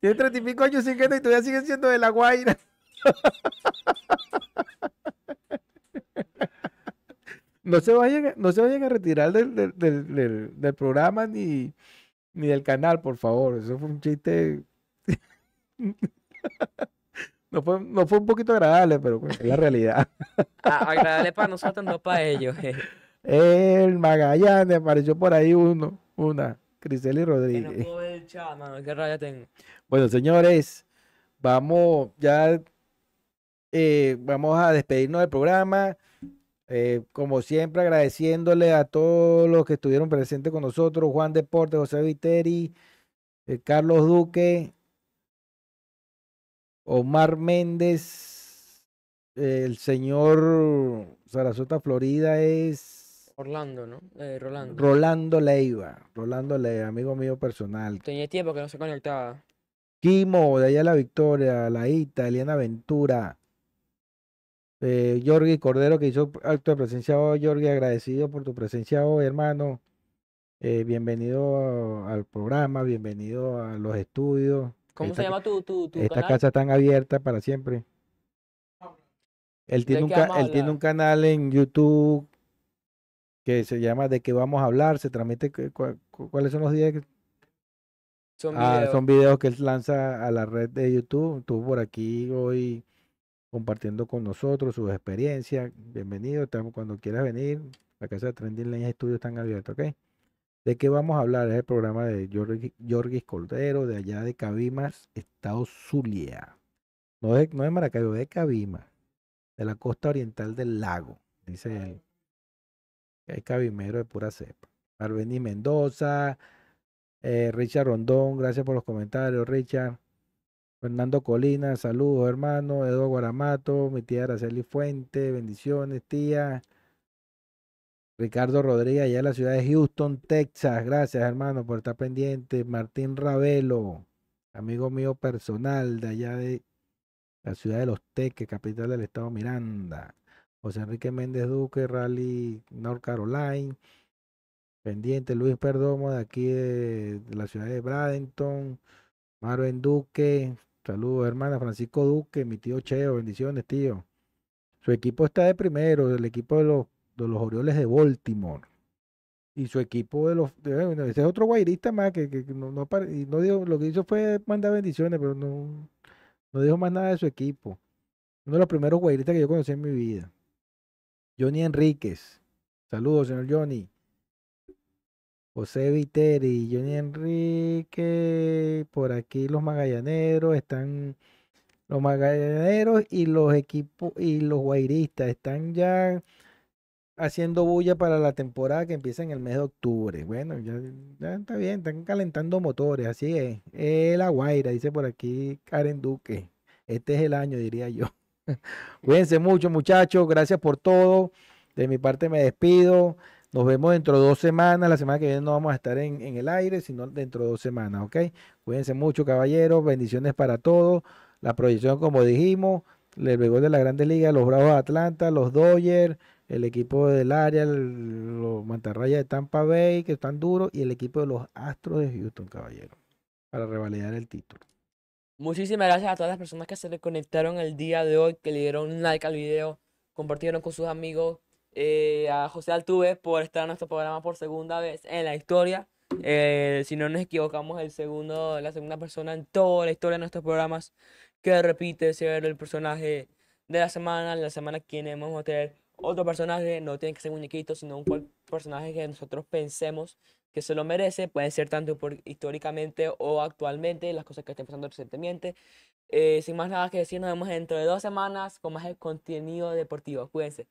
Tienen treinta y pico años y todavía siguen siendo de la Guaira. No se vayan, no se vayan a retirar del, del, del- del- del programa ni, ni del canal, por favor. Eso fue un chiste. No fue, no fue un poquito agradable, pero pues, es la realidad. A- agradable para nosotros, no para ellos. eh. El Magallanes apareció por ahí uno, una, Criseli Que no Rodríguez. puedo ver el chat, mano. Qué raya tengo. Bueno, señores, vamos ya, eh, vamos a despedirnos del programa. Eh, como siempre, agradeciéndole a todos los que estuvieron presentes con nosotros, Juan Deporte, José Viteri, eh, Carlos Duque, Omar Méndez, eh, el señor Sarasota Florida es Orlando, ¿no? Eh, Rolando. Rolando Leiva, Rolando Leiva, amigo mío personal. Tenía tiempo que no se conectaba. Kimo, de allá La Victoria, Laíta, Eliana Ventura, eh, Jorgi Cordero, que hizo acto de presencia hoy. Jorgi, agradecido por tu presencia hoy, hermano. Eh, bienvenido al programa, bienvenido a los estudios. ¿Cómo Esta se llama tu, tu, tu Esta canal? casa tan abierta para siempre. Él tiene, un él tiene canal en YouTube que se llama ¿De qué vamos a hablar? Se transmite, cu- cu- cu- ¿cuáles son los días? que- Son Ah, videos. son videos que él lanza a la red de YouTube. Estuvo por aquí hoy compartiendo con nosotros sus experiencias. Bienvenido, estamos cuando quieras venir. La casa de Trending Lane Studios están abiertos, ¿ok? ¿De qué vamos a hablar? Es el programa de Jorgis Jorgis Cordero, de allá de Cabimas, Estado Zulia. No de, no de Maracaibo, de Cabimas, de la costa oriental del lago, dice él. Es cabimero de pura cepa. Arbeni Mendoza, eh, Richard Rondón, gracias por los comentarios, Richard. Fernando Colina, saludos, hermano. Eduardo Guaramato, mi tía Araceli Fuente, bendiciones, tía. Ricardo Rodríguez, allá en la ciudad de Houston, Texas. Gracias, hermano, por estar pendiente. Martín Ravelo, amigo mío personal de allá de la ciudad de Los Teques, capital del estado Miranda. José Enrique Méndez Duque, Rally North Carolina. Pendiente, Luis Perdomo, de aquí de, de la ciudad de Bradenton. Marvin Duque, saludos hermana, Francisco Duque, mi tío Cheo, bendiciones tío. Su equipo está de primero, el equipo de los, de los Orioles de Baltimore. Y su equipo de los, de- ese es otro guairista más que, que- no, no y no lo que hizo fue mandar bendiciones, pero no, no dijo más nada de su equipo. Uno de los primeros guairistas que yo conocí en mi vida. Johnny Enríquez. Saludos, señor Johnny. José Viteri, Johnny Enrique, por aquí los magallaneros están, los magallaneros y los equipos y los guairistas están ya haciendo bulla para la temporada que empieza en el mes de octubre. Bueno, ya, está bien, están calentando motores, así es. Es la guaira, dice por aquí Karen Duque. Este es el año, diría yo. Cuídense mucho, muchachos. Gracias por todo. De mi parte me despido. Nos vemos dentro de dos semanas. La semana que viene no vamos a estar en, el aire, sino dentro de dos semanas, ¿ok? Cuídense mucho, caballeros. Bendiciones para todos. La proyección, como dijimos, el béisbol de la Grandes Ligas, los Bravos de Atlanta, los Dodgers, el equipo del área, el- los Mantarrayas de Tampa Bay, que están duros, y el equipo de los Astros de Houston, caballeros, para revalidar el título. Muchísimas gracias a todas las personas que se le conectaron el día de hoy, que le dieron like al video, compartieron con sus amigos. Eh, a José Altuve por estar en nuestro programa por segunda vez en la historia. Eh, si no nos equivocamos, el segundo, la segunda persona en toda la historia de nuestros programas que repite ser el personaje de la semana. La semana quien vamos a tener otro personaje, no tiene que ser muñequito, sino un personaje que nosotros pensemos que se lo merece. Puede ser tanto por históricamente o actualmente, las cosas que estén pasando recientemente. eh, sin más nada que decir, nos vemos dentro de dos semanas con más contenido deportivo. Cuídense.